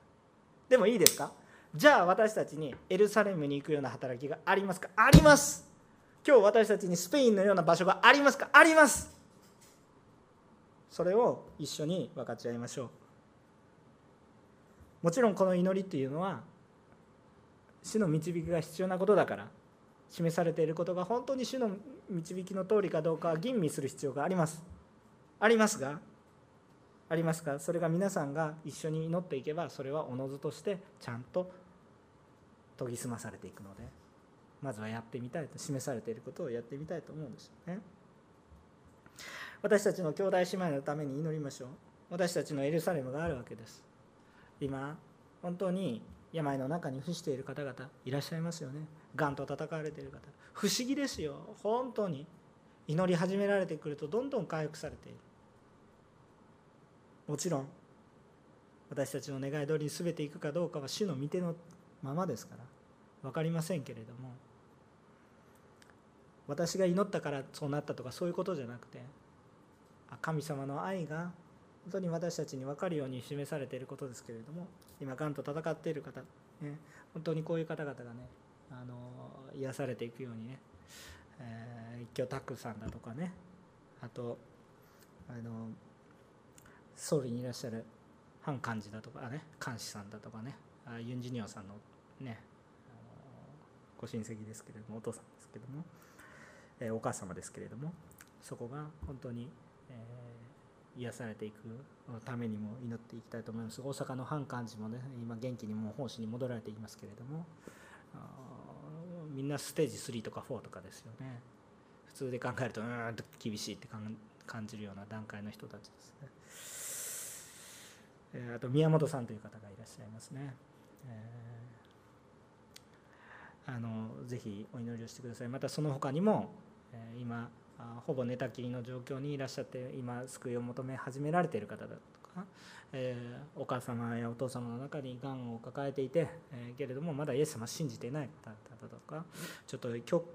でもいいですか？じゃあ私たちにエルサレムに行くような働きがありますか？あります。今日私たちにスペインのような場所がありますか？あります。それを一緒に分かち合いましょう。もちろんこの祈りっていうのは主の導きが必要なことだから示されていることが本当に主の導きの通りかどうかは吟味する必要があります。ありますがありますかそれが皆さんが一緒に祈っていけばそれはおのずとしてちゃんと研ぎ澄まされていくのでまずはやってみたいと示されていることをやってみたいと思うんですよね。私たちの兄弟姉妹のために祈りましょう。私たちのエルサレムがあるわけです。今本当に病の中に伏している方々いらっしゃいますよね。がんと戦われている方。不思議ですよ。本当に。祈り始められてくるとどんどん回復されている。もちろん私たちの願い通りに全ていくかどうかは主の御手のままですから。分かりませんけれども。私が祈ったからそうなったとかそういうことじゃなくて神様の愛が本当に私たちに分かるように示されていることですけれども今がんと戦っている方、ね、本当にこういう方々がねあの癒されていくようにね、えー、一挙タックさんだとかねあとあの総理にいらっしゃる反幹事だとかね監視さんだとかねユン・ジニオさんのねご親戚ですけれどもお父さんですけれども、え、お母様ですけれどもそこが本当に、えー、癒されていくためにも祈っていきたいと思います。大阪の反幹事もね今元気にもう奉仕に戻られていますけれどもみんなステージ3とか4とかですよね。普通で考えるとうんと厳しいって感じるような段階の人たちですね。えあと宮本さんという方がいらっしゃいますね、えあのぜひお祈りをしてください。またその他にも、今ほぼ寝たきりの状況にいらっしゃって今救いを求め始められている方だと、えー、お母様やお父様の中にがんを抱えていて、えー、けれどもまだイエス様信じていない方とかちょっと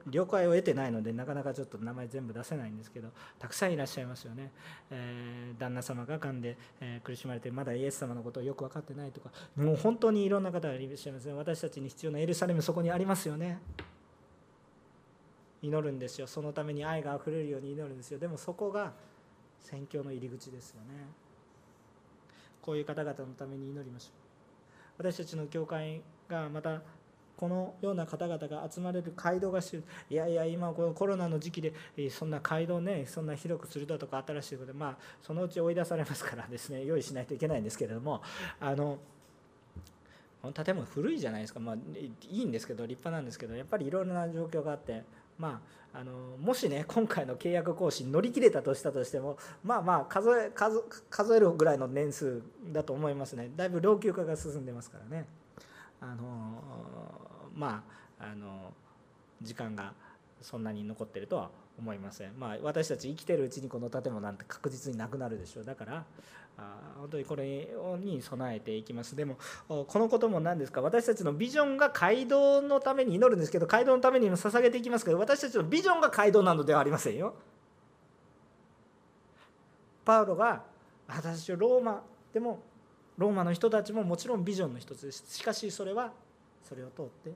了解を得てないのでなかなかちょっと名前全部出せないんですけどたくさんいらっしゃいますよね、えー、旦那様ががんで、え苦しまれてまだイエス様のことをよく分かってないとかもう本当にいろんな方がいらっしゃいますね私たちに必要なエルサレムそこにありますよね。祈るんですよ。そのために愛があふれるように祈るんですよ。でもそこが宣教の入り口ですよね。こういう方々のために祈りましょう。私たちの教会がまたこのような方々が集まれる街道が必要いやいや今このコロナの時期でそんな街道ねそんな広くするだとか新しいことでまあそのうち追い出されますからですね。用意しないといけないんですけれども。あのこの建物古いじゃないですか。まあいいんですけど立派なんですけどやっぱりいろいろな状況があってまあ、あのもしね今回の契約更新乗り切れたとしたとしてもまあまあ数え数数えるぐらいの年数だと思いますね。だいぶ老朽化が進んでますからね。あのまああの時間がそんなに残ってるとは思いません。まあ私たち生きてるうちにこの建物なんて確実になくなるでしょう。だからあ本当にこれに備えていきます。でもこのことも何ですか？私たちのビジョンが街道のために祈るんですけど街道のためにも捧げていきますけど私たちのビジョンが街道なのではありませんよ。パウロが私はローマでもローマの人たちももちろんビジョンの一つです。しかしそれはそれを通って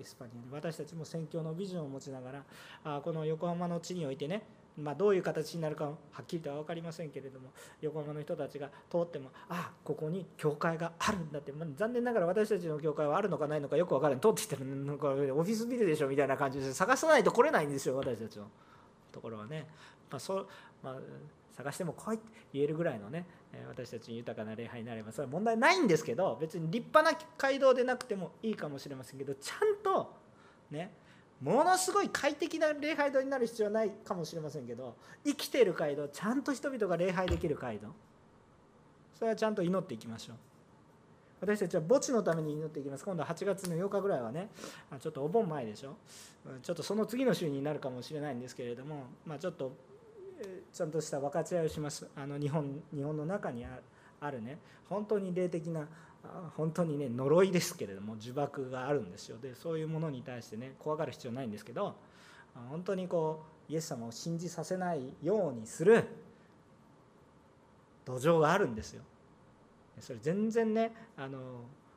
エスパニアに。私たちも宣教のビジョンを持ちながらこの横浜の地においてねまあ、どういう形になるかはっきりとは分かりませんけれども横浜の人たちが通ってもああここに教会があるんだって、まあ、残念ながら私たちの教会はあるのかないのかよく分からない通ってきてるのかオフィスビルでしょみたいな感じで探さないと来れないんですよ私たちのところはね、まあそまあ、探しても来いって言えるぐらいのね私たちに豊かな礼拝になればそれは問題ないんですけど別に立派な街道でなくてもいいかもしれませんけどちゃんとねものすごい快適な礼拝堂になる必要はないかもしれませんけど生きている街道ちゃんと人々が礼拝できる街道それはちゃんと祈っていきましょう。私たちは墓地のために祈っていきます。今度は8月の8日ぐらいはねちょっとお盆前でしょ。ちょっとその次の週になるかもしれないんですけれども、まあ、ちょっとちゃんとした分かち合いをします。あの日本日本の中にあるね。本当に霊的な本当にね呪いですけれども呪縛があるんですよ。でそういうものに対してね怖がる必要ないんですけど本当にこうイエス様を信じさせないようにする土壌があるんですよ。それ全然ねあの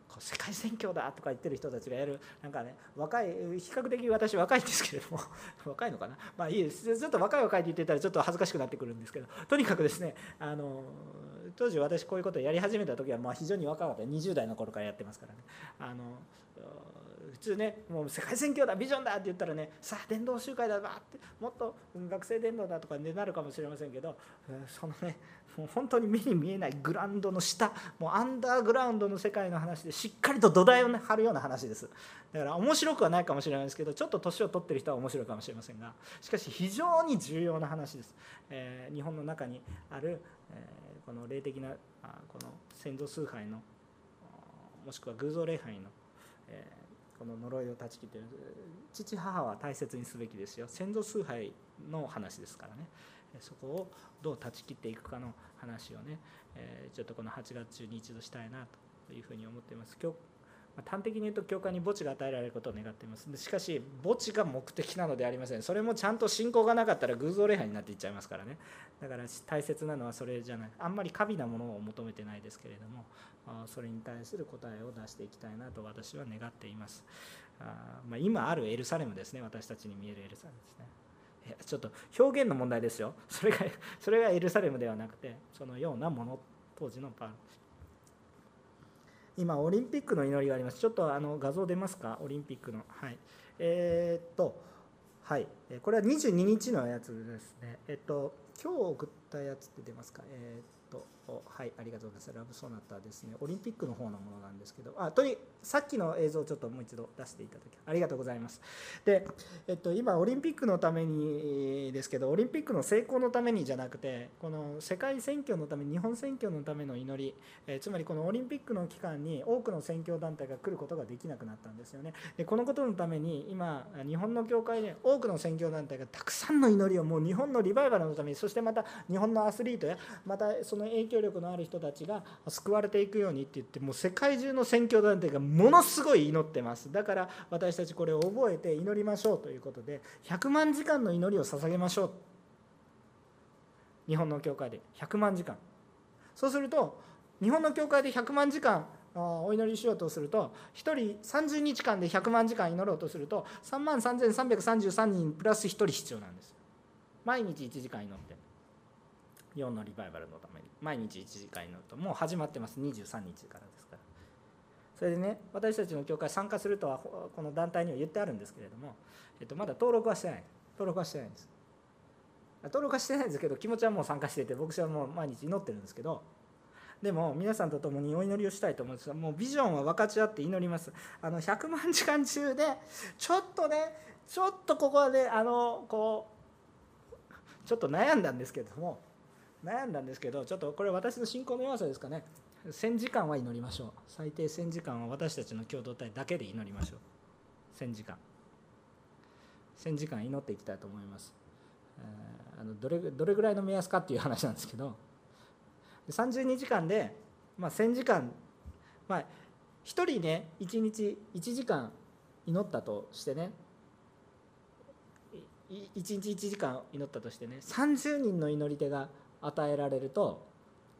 こう世界宣教だとか言ってる人たちがやるなんかね若い比較的私若いんですけれども 若いのかな？まあいいです。ちょっと若い若いって言ってたらちょっと恥ずかしくなってくるんですけどとにかくですねあの当時私こういうことをやり始めた時はまあ非常に若かった。20代の頃からやってますからね。あの普通ねもう世界宣教だビジョンだって言ったらねさあ伝道集会だわってもっと学生伝道だとかになるかもしれませんけどそのねもう本当に目に見えないグラウンドの下もうアンダーグラウンドの世界の話でしっかりと土台を、ね、張るような話です。だから面白くはないかもしれないですけどちょっと年を取ってる人は面白いかもしれませんがしかし非常に重要な話です、えー、日本の中にある、え、この霊的なこの先祖崇拝のもしくは偶像礼拝の、え、この呪いを断ち切ってる父母は大切にすべきですよ先祖崇拝の話ですからねそこをどう断ち切っていくかの話をね、えちょっとこの8月中に一度したいなというふうに思っています。端的に言うと教会に墓地が与えられることを願っています。しかし墓地が目的なのでありません。それもちゃんと信仰がなかったら偶像礼拝になっていっちゃいますからね。だから大切なのはそれじゃないあんまり過敏なものを求めてないですけれどもそれに対する答えを出していきたいなと私は願っています。あ、まあ、今あるエルサレムですね。私たちに見えるエルサレムですね。ちょっと表現の問題ですよ。それがそれがエルサレムではなくてそのようなもの当時のパン今オリンピックの祈りがあります。ちょっとあの画像出ますか？オリンピックの。はい。えー、っとはい。これは22日のやつですね。えっと今日送ったやつって出ますか？えー、っとはいありがとうございます。ラブソナタですね。オリンピックの方のものなんですけど。あとにさっきの映像をちょっともう一度出していただきありがとうございます。で、えっと、今オリンピックのためにですけどオリンピックの成功のためにじゃなくてこの世界選挙のため日本選挙のための祈り、えつまりこのオリンピックの期間に多くの選挙団体が来ることができなくなったんですよね。でこのことのために今日本の教会で多くの選挙団体がたくさんの祈りをもう日本のリバイバルのためにそしてまた日本のアスリートやまたその影響力のある人たちが救われていくようにって言ってもう世界中の選挙団体がものすごい祈ってます。だから私たちこれを覚えて祈りましょうということで100万時間の祈りを捧げましょう。日本の教会で100万時間。そうすると日本の教会で100万時間お祈りしようとすると1人30日間で100万時間祈ろうとすると3万3333人プラス1人必要なんです。毎日1時間祈って。日本のリバイバルのために毎日1時間祈るともう始まってます。23日からですから。それでね私たちの教会参加するとはこの団体には言ってあるんですけれども、えっと、まだ登録はしてない。登録はしてないんです。登録はしてないんですけど気持ちはもう参加してて僕はもう毎日祈ってるんですけどでも皆さんと共にお祈りをしたいと思うんですがもうビジョンは分かち合って祈ります。あの100万時間中でちょっとねちょっとここであのこうちょっと悩んだんですけれども悩んだんですけどちょっとこれ私の信仰の弱さですかね。1000時間は祈りましょう。最低1000時間は私たちの共同体だけで祈りましょう。1000時間。1000時間祈っていきたいと思います。あのどれどれぐらいの目安かっていう話なんですけど。32時間で、まあ、1000時間、まあ、1人ね1日1時間祈ったとしてね。1日1時間祈ったとしてね。30人の祈り手が与えられると、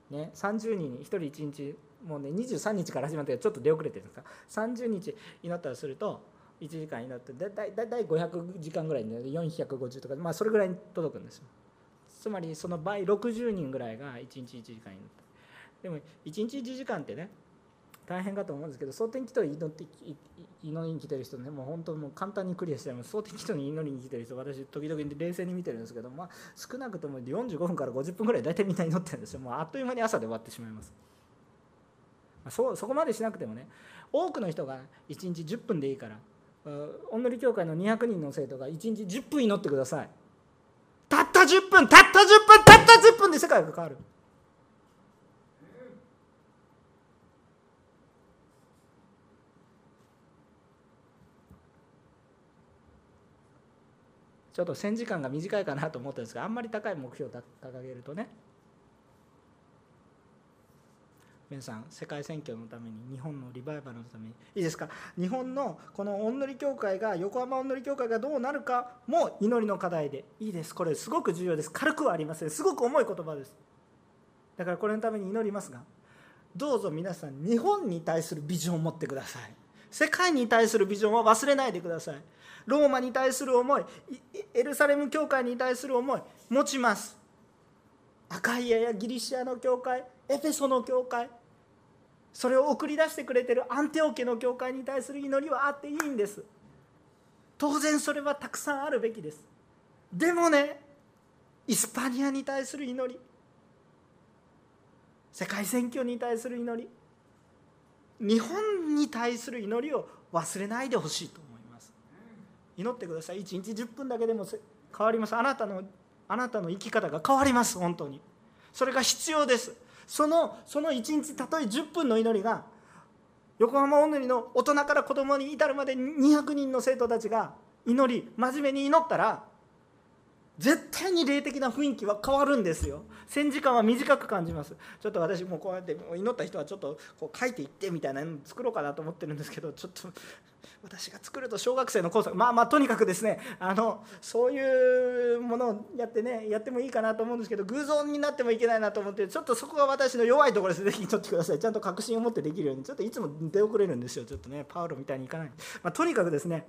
ね、30人に1人1日もうね23日から始まってちょっと出遅れてるんですか30日祈ったりすると1時間祈ってだだだだい500時間ぐらいに、ね、450とか、まあ、それぐらいに届くんですよ。つまりその倍60人ぐらいが1日1時間祈って。でも1日1時間ってね大変かと思うんですけど蒼天祈祷に祈って祈りに来てる人ねもう本当もう簡単にクリアしても蒼天祈祷に祈りに来てる人私時々冷静に見てるんですけど、まあ、少なくとも45分から50分ぐらい大体みんな祈ってるんですよ。もうあっという間に朝で終わってしまいます、そそこまでしなくてもね多くの人が1日10分でいいからお祈り協会の200人の生徒が1日10分祈ってください。たった10分たった10分たった10分で世界が変わる。ちょっと1000時間が短いかなと思ったんですがあんまり高い目標を掲げるとね。皆さん世界選挙のために日本のリバイバルのために。いいですか？日本のこのおんのり協会が横浜おんのり協会がどうなるかも祈りの課題で。いいです。これすごく重要です。軽くはありません。すごく重い言葉です。だからこれのために祈りますがどうぞ皆さん日本に対するビジョンを持ってください。世界に対するビジョンは忘れないでください。ローマに対する思いエルサレム教会に対する思い持ちます。アカイアやギリシアの教会エフェソの教会それを送り出してくれてるアンテオ家の教会に対する祈りはあっていいんです。当然それはたくさんあるべきです。でもねイスパニアに対する祈り世界選挙に対する祈り日本に対する祈りを忘れないでほしいと。祈ってください。1日10分だけでも変わります。あなたのあなたの生き方が変わります。本当に。それが必要です。そのその1日たとえ10分の祈りが横浜おぬりの大人から子供に至るまで200人の生徒たちが祈り真面目に祈ったら絶対に霊的な雰囲気は変わるんですよ。1000時間は短く感じます。ちょっと私もこうやって祈った人はちょっとこう書いていってみたいなの作ろうかなと思ってるんですけどちょっと私が作ると小学生の工作まあまあとにかくですねあのそういうものをやってねやってもいいかなと思うんですけど偶像になってもいけないなと思ってちょっとそこが私の弱いところです。ぜひ取ってください。ちゃんと確信を持ってできるように。ちょっといつも出遅れるんですよ。ちょっとねパウロみたいにいかない、まあ、とにかくですね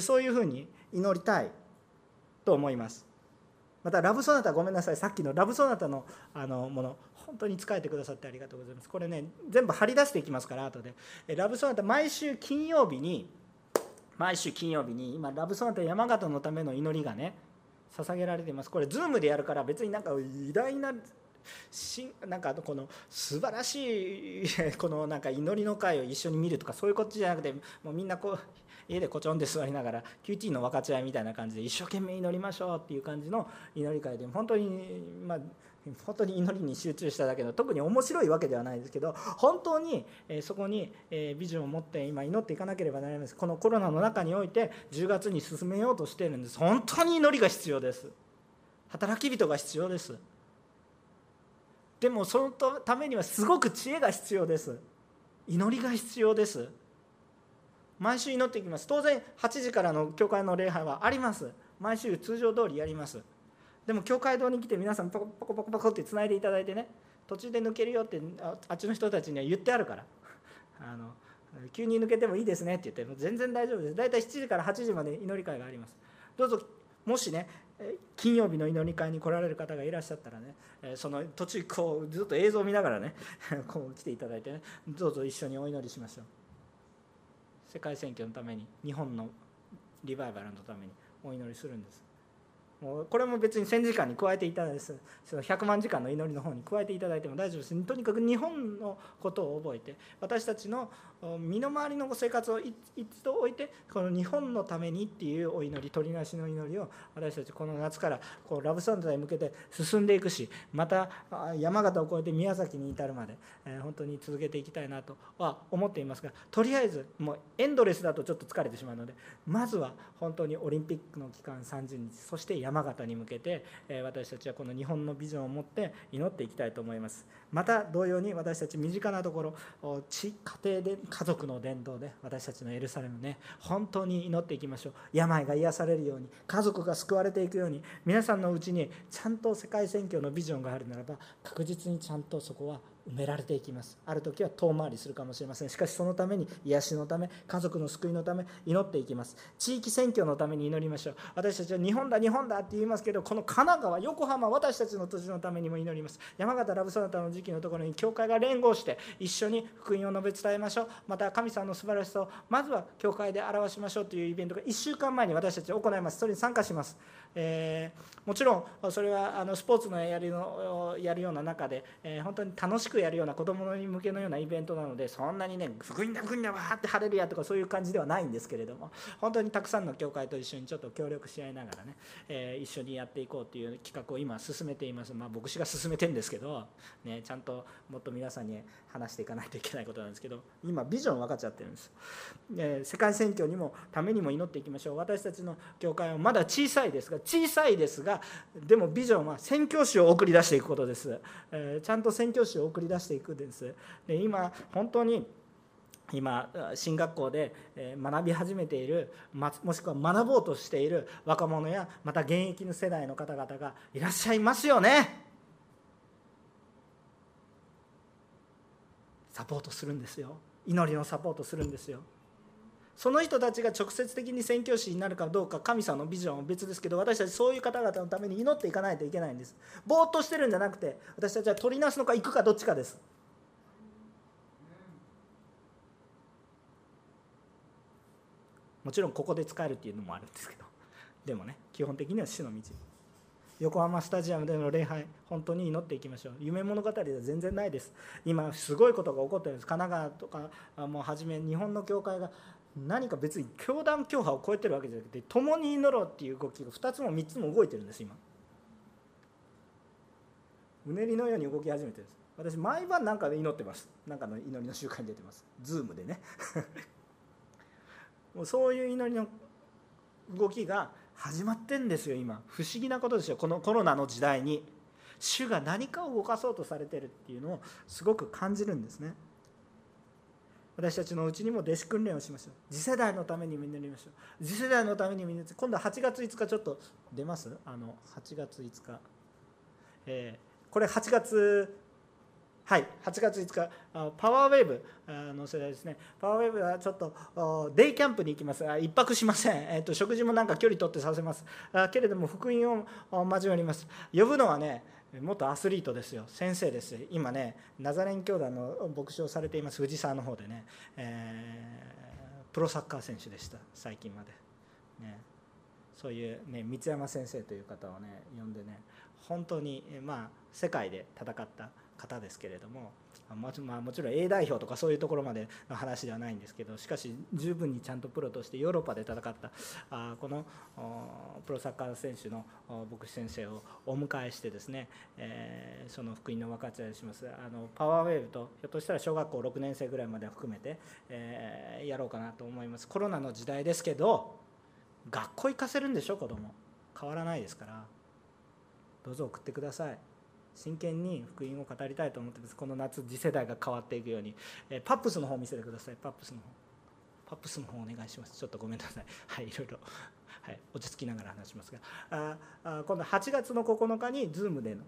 そういうふうに祈りたいと思います。またラブソナタごめんなさいさっきのラブソナタのあのもの本当に仕えてくださってありがとうございます。これね全部貼り出していきますから後で。ラブソナタ毎週金曜日に毎週金曜日に今ラブソナタ山形のための祈りがね捧げられています。これズームでやるから別になんか偉大なしなんかこの素晴らしい このなんか祈りの会を一緒に見るとかそういうことじゃなくてもうみんなこう家でこちょんで座りながら QT の分かち合いみたいな感じで一生懸命祈りましょうっていう感じの祈り会で本当にまあ本当に祈りに集中しただけの特に面白いわけではないですけど本当にそこにビジョンを持って今祈っていかなければなりません。このコロナの中において10月に進めようとしているんです。本当に祈りが必要です。働き人が必要です。でもそのためにはすごく知恵が必要です。祈りが必要です。毎週祈っていきます。当然8時からの教会の礼拝はあります。毎週通常通りやります。でも教会堂に来て皆さんパコパコパコパコってつないでいただいてね途中で抜けるよってあっちの人たちには言ってあるから。あの急に抜けてもいいですねって言って全然大丈夫です。大体7時から8時まで祈り会があります。どうぞもしね金曜日の祈り会に来られる方がいらっしゃったらねその途中こうずっと映像を見ながらね こう来ていただいてねどうぞ一緒にお祈りしましょう。世界選挙のために日本のリバイバルのためにお祈りするんです。もうこれも別に1000時間に加えていただいてその100万時間の祈りの方に加えていただいても大丈夫です。とにかく日本のことを覚えて私たちの身の回りの生活を一度置いてこの日本のためにっていうお祈り取りなしの祈りを私たちこの夏からこうラブサンドに向けて進んでいくしまた山形を越えて宮崎に至るまで、本当に続けていきたいなと。は思っていますがとりあえずもうエンドレスだとちょっと疲れてしまうのでまずは本当にオリンピックの期間30日そして山形に向けて、私たちはこの日本のビジョンを持って祈っていきたいと思います。また同様に私たち身近なところ家庭で家族の伝道で私たちのエルサレムね本当に祈っていきましょう。病が癒されるように家族が救われていくように皆さんのうちにちゃんと世界選挙のビジョンがあるならば確実にちゃんとそこは埋められていきます。ある時は遠回りするかもしれません。しかしそのために癒しのため家族の救いのため祈っていきます。地域選挙のために祈りましょう。私たちは日本だ日本だって言いますけどこの神奈川横浜私たちの土地のためにも祈ります。山形ラブソナタの時期のところに教会が連合して一緒に福音を述べ伝えましょう。また神様の素晴らしさをまずは教会で表しましょうというイベントが1週間前に私たち行います。それに参加します。えー、もちろんそれはあのスポーツのやるのやるような中で、えー、本当に楽しくやるような子どもに向けのようなイベントなのでそんなにね福音だ福音だわーって晴れるやとかそういう感じではないんですけれども本当にたくさんの教会と一緒にちょっと協力し合いながらね、えー、一緒にやっていこうという企画を今進めています。まあ牧師が進めてるんですけど、ね、ちゃんともっと皆さんに話していかないといけないことなんですけど今ビジョン分かっちゃってるんです、え世界選挙にもためにも祈っていきましょう。私たちの教会はまだ小さいですが小さいですがでもビジョンは宣教師を送り出していくことです、えちゃんと宣教師を送り出していくんです。で今本当に今進学校で学び始めているもしくは学ぼうとしている若者やまた現役の世代の方々がいらっしゃいますよね。サポートするんですよ。祈りのサポートするんですよ。その人たちが直接的に宣教師になるかどうか神様のビジョンは別ですけど私たちそういう方々のために祈っていかないといけないんです。ぼーっとしてるんじゃなくて私たちは取りなすのか行くかどっちかです。もちろんここで使えるっていうのもあるんですけど。でもね基本的には死の道。横浜スタジアムでの礼拝本当に祈っていきましょう。夢物語では全然ないです。今すごいことが起こってるんです。神奈川とかもうはじめ日本の教会が何か別に教団教派を超えてるわけじゃなくて共に祈ろうっていう動きが2つも3つも動いてるんです今。うねりのように動き始めてるんです。私毎晩なんかで祈ってます。なんかの祈りの習慣に出てます。ズームでね。もうそういう祈りの動きが始まってんですよ今。不思議なことですよこのコロナの時代に。主が何かを動かそうとされてるっていうのをすごく感じるんですね。私たちのうちにも弟子訓練をしましょう。次世代のためにみんなりましょう。次世代のためにみんな今度は8月5日ちょっと出ます？あの8月5日、えー、これ8月はい8月5日パワーウェーブの世代ですね。パワーウェーブはちょっとデイキャンプに行きます。1泊しません、えーと、食事もなんか距離取ってさせます。けれども福音を交わります。呼ぶのはね元アスリートですよ。先生です。今ねナザレン教団の牧師をされています。藤沢の方でね、えー、プロサッカー選手でした。最近まで、ね、そういう、ね、三山先生という方をね呼んでね。本当に、まあ、世界で戦った方ですけれどももち,、まあ、もちろん A 代表とかそういうところまでの話ではないんですけどしかし十分にちゃんとプロとしてヨーロッパで戦ったあこのプロサッカー選手の牧師先生をお迎えしてですね、えー、その福音の分かち合いしますあのパワーウェーブとひょっとしたら小学校6年生ぐらいまでは含めて、えー、やろうかなと思います。コロナの時代ですけど学校行かせるんでしょ？子供。変わらないですから。どうぞ送ってください。真剣に福音を語りたいと思ってます。この夏次世代が変わっていくように、えパップスの方見せてください。パップスの方。パップスの方お願いします。ちょっとごめんなさい。はいいろいろ、はい、落ち着きながら話しますが。ああ今度8月の9日にズームでの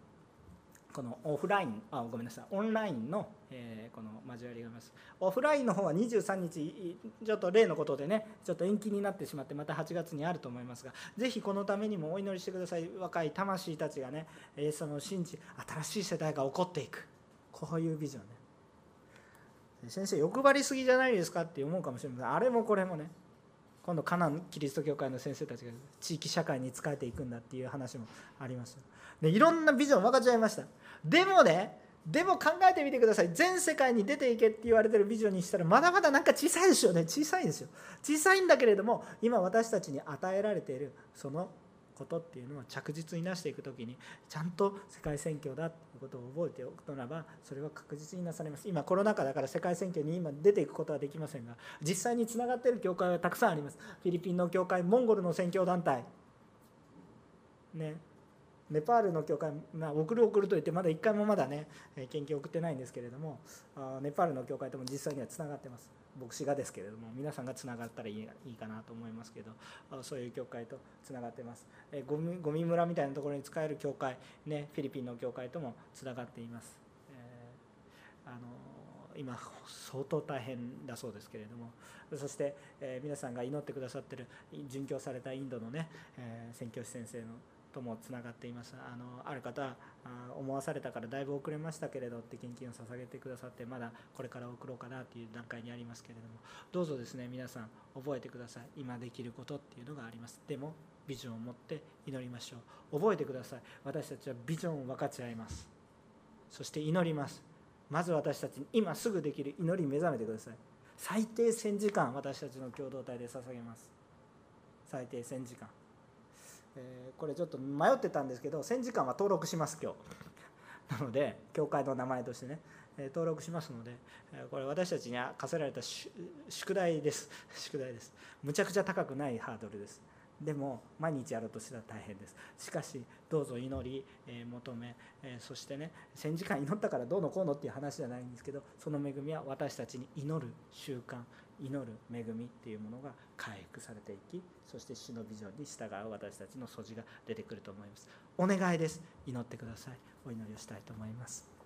このオフラインあごめんなさい。オンラインの、えー、この交わりがあります。オフラインの方は23日ちょっと例のことでねちょっと延期になってしまってまた8月にあると思いますがぜひこのためにもお祈りしてください。若い魂たちがねイエス様を信じ新しい世代が起こっていく。こういうビジョンね。先生欲張りすぎじゃないですかって思うかもしれません。あれもこれもね。今度カナンキリスト教会の先生たちが地域社会に仕えていくんだっていう話もありますでいろんなビジョン分かち合いました。でもねでも考えてみてください。全世界に出ていけって言われてるビジョンにしたらまだまだなんか小さいですよね。小さいですよ。小さいんだけれども今私たちに与えられているそのことっていうのは着実になしていく時にちゃんと世界選挙だっていうことを覚えておくならばそれは確実になされます。今コロナ禍だから世界選挙に今出ていくことはできませんが実際につながっている教会はたくさんあります。フィリピンの教会モンゴルの宣教団体。ね。ネパールの教会、まあ、送る送ると言ってまだ1回もまだね研究送ってないんですけれどもネパールの教会とも実際にはつながってます。牧師がですけれども皆さんがつながったらいいかなと思いますけどそういう教会とつながってます。ゴミゴミ村みたいなところに使える教会、ね、フィリピンの教会ともつながっています、えー、あの今相当大変だそうですけれども。そして、えー、皆さんが祈ってくださってる殉教されたインドのね、えー、宣教師先生のともつながっていますあのある方あ思わされたからだいぶ遅れましたけれどって献金を捧げてくださってまだこれから送ろうかなという段階にありますけれどもどうぞですね皆さん覚えてください。今できることっていうのがあります。でもビジョンを持って祈りましょう。覚えてください。私たちはビジョンを分かち合います。そして祈ります。まず私たちに今すぐできる祈り目覚めてください。最低1000時間私たちの共同体で捧げます。最低1000時間。えー、これちょっと迷ってたんですけど1000時間は登録します今日。なので教会の名前としてね、えー、登録しますので、えー、これ私たちに課せられた宿題です。宿題です。むちゃくちゃ高くないハードルです。でも毎日やろうとしたら大変です。しかしどうぞ祈り、え求め、えそしてね1000時間祈ったからどうのこうのっていう話じゃないんですけどその恵みは私たちに祈る習慣。祈る恵みっていうものが回復されていきそして死のビジョンに従う私たちの素地が出てくると思います。お願いです。祈ってください。お祈りをしたいと思います。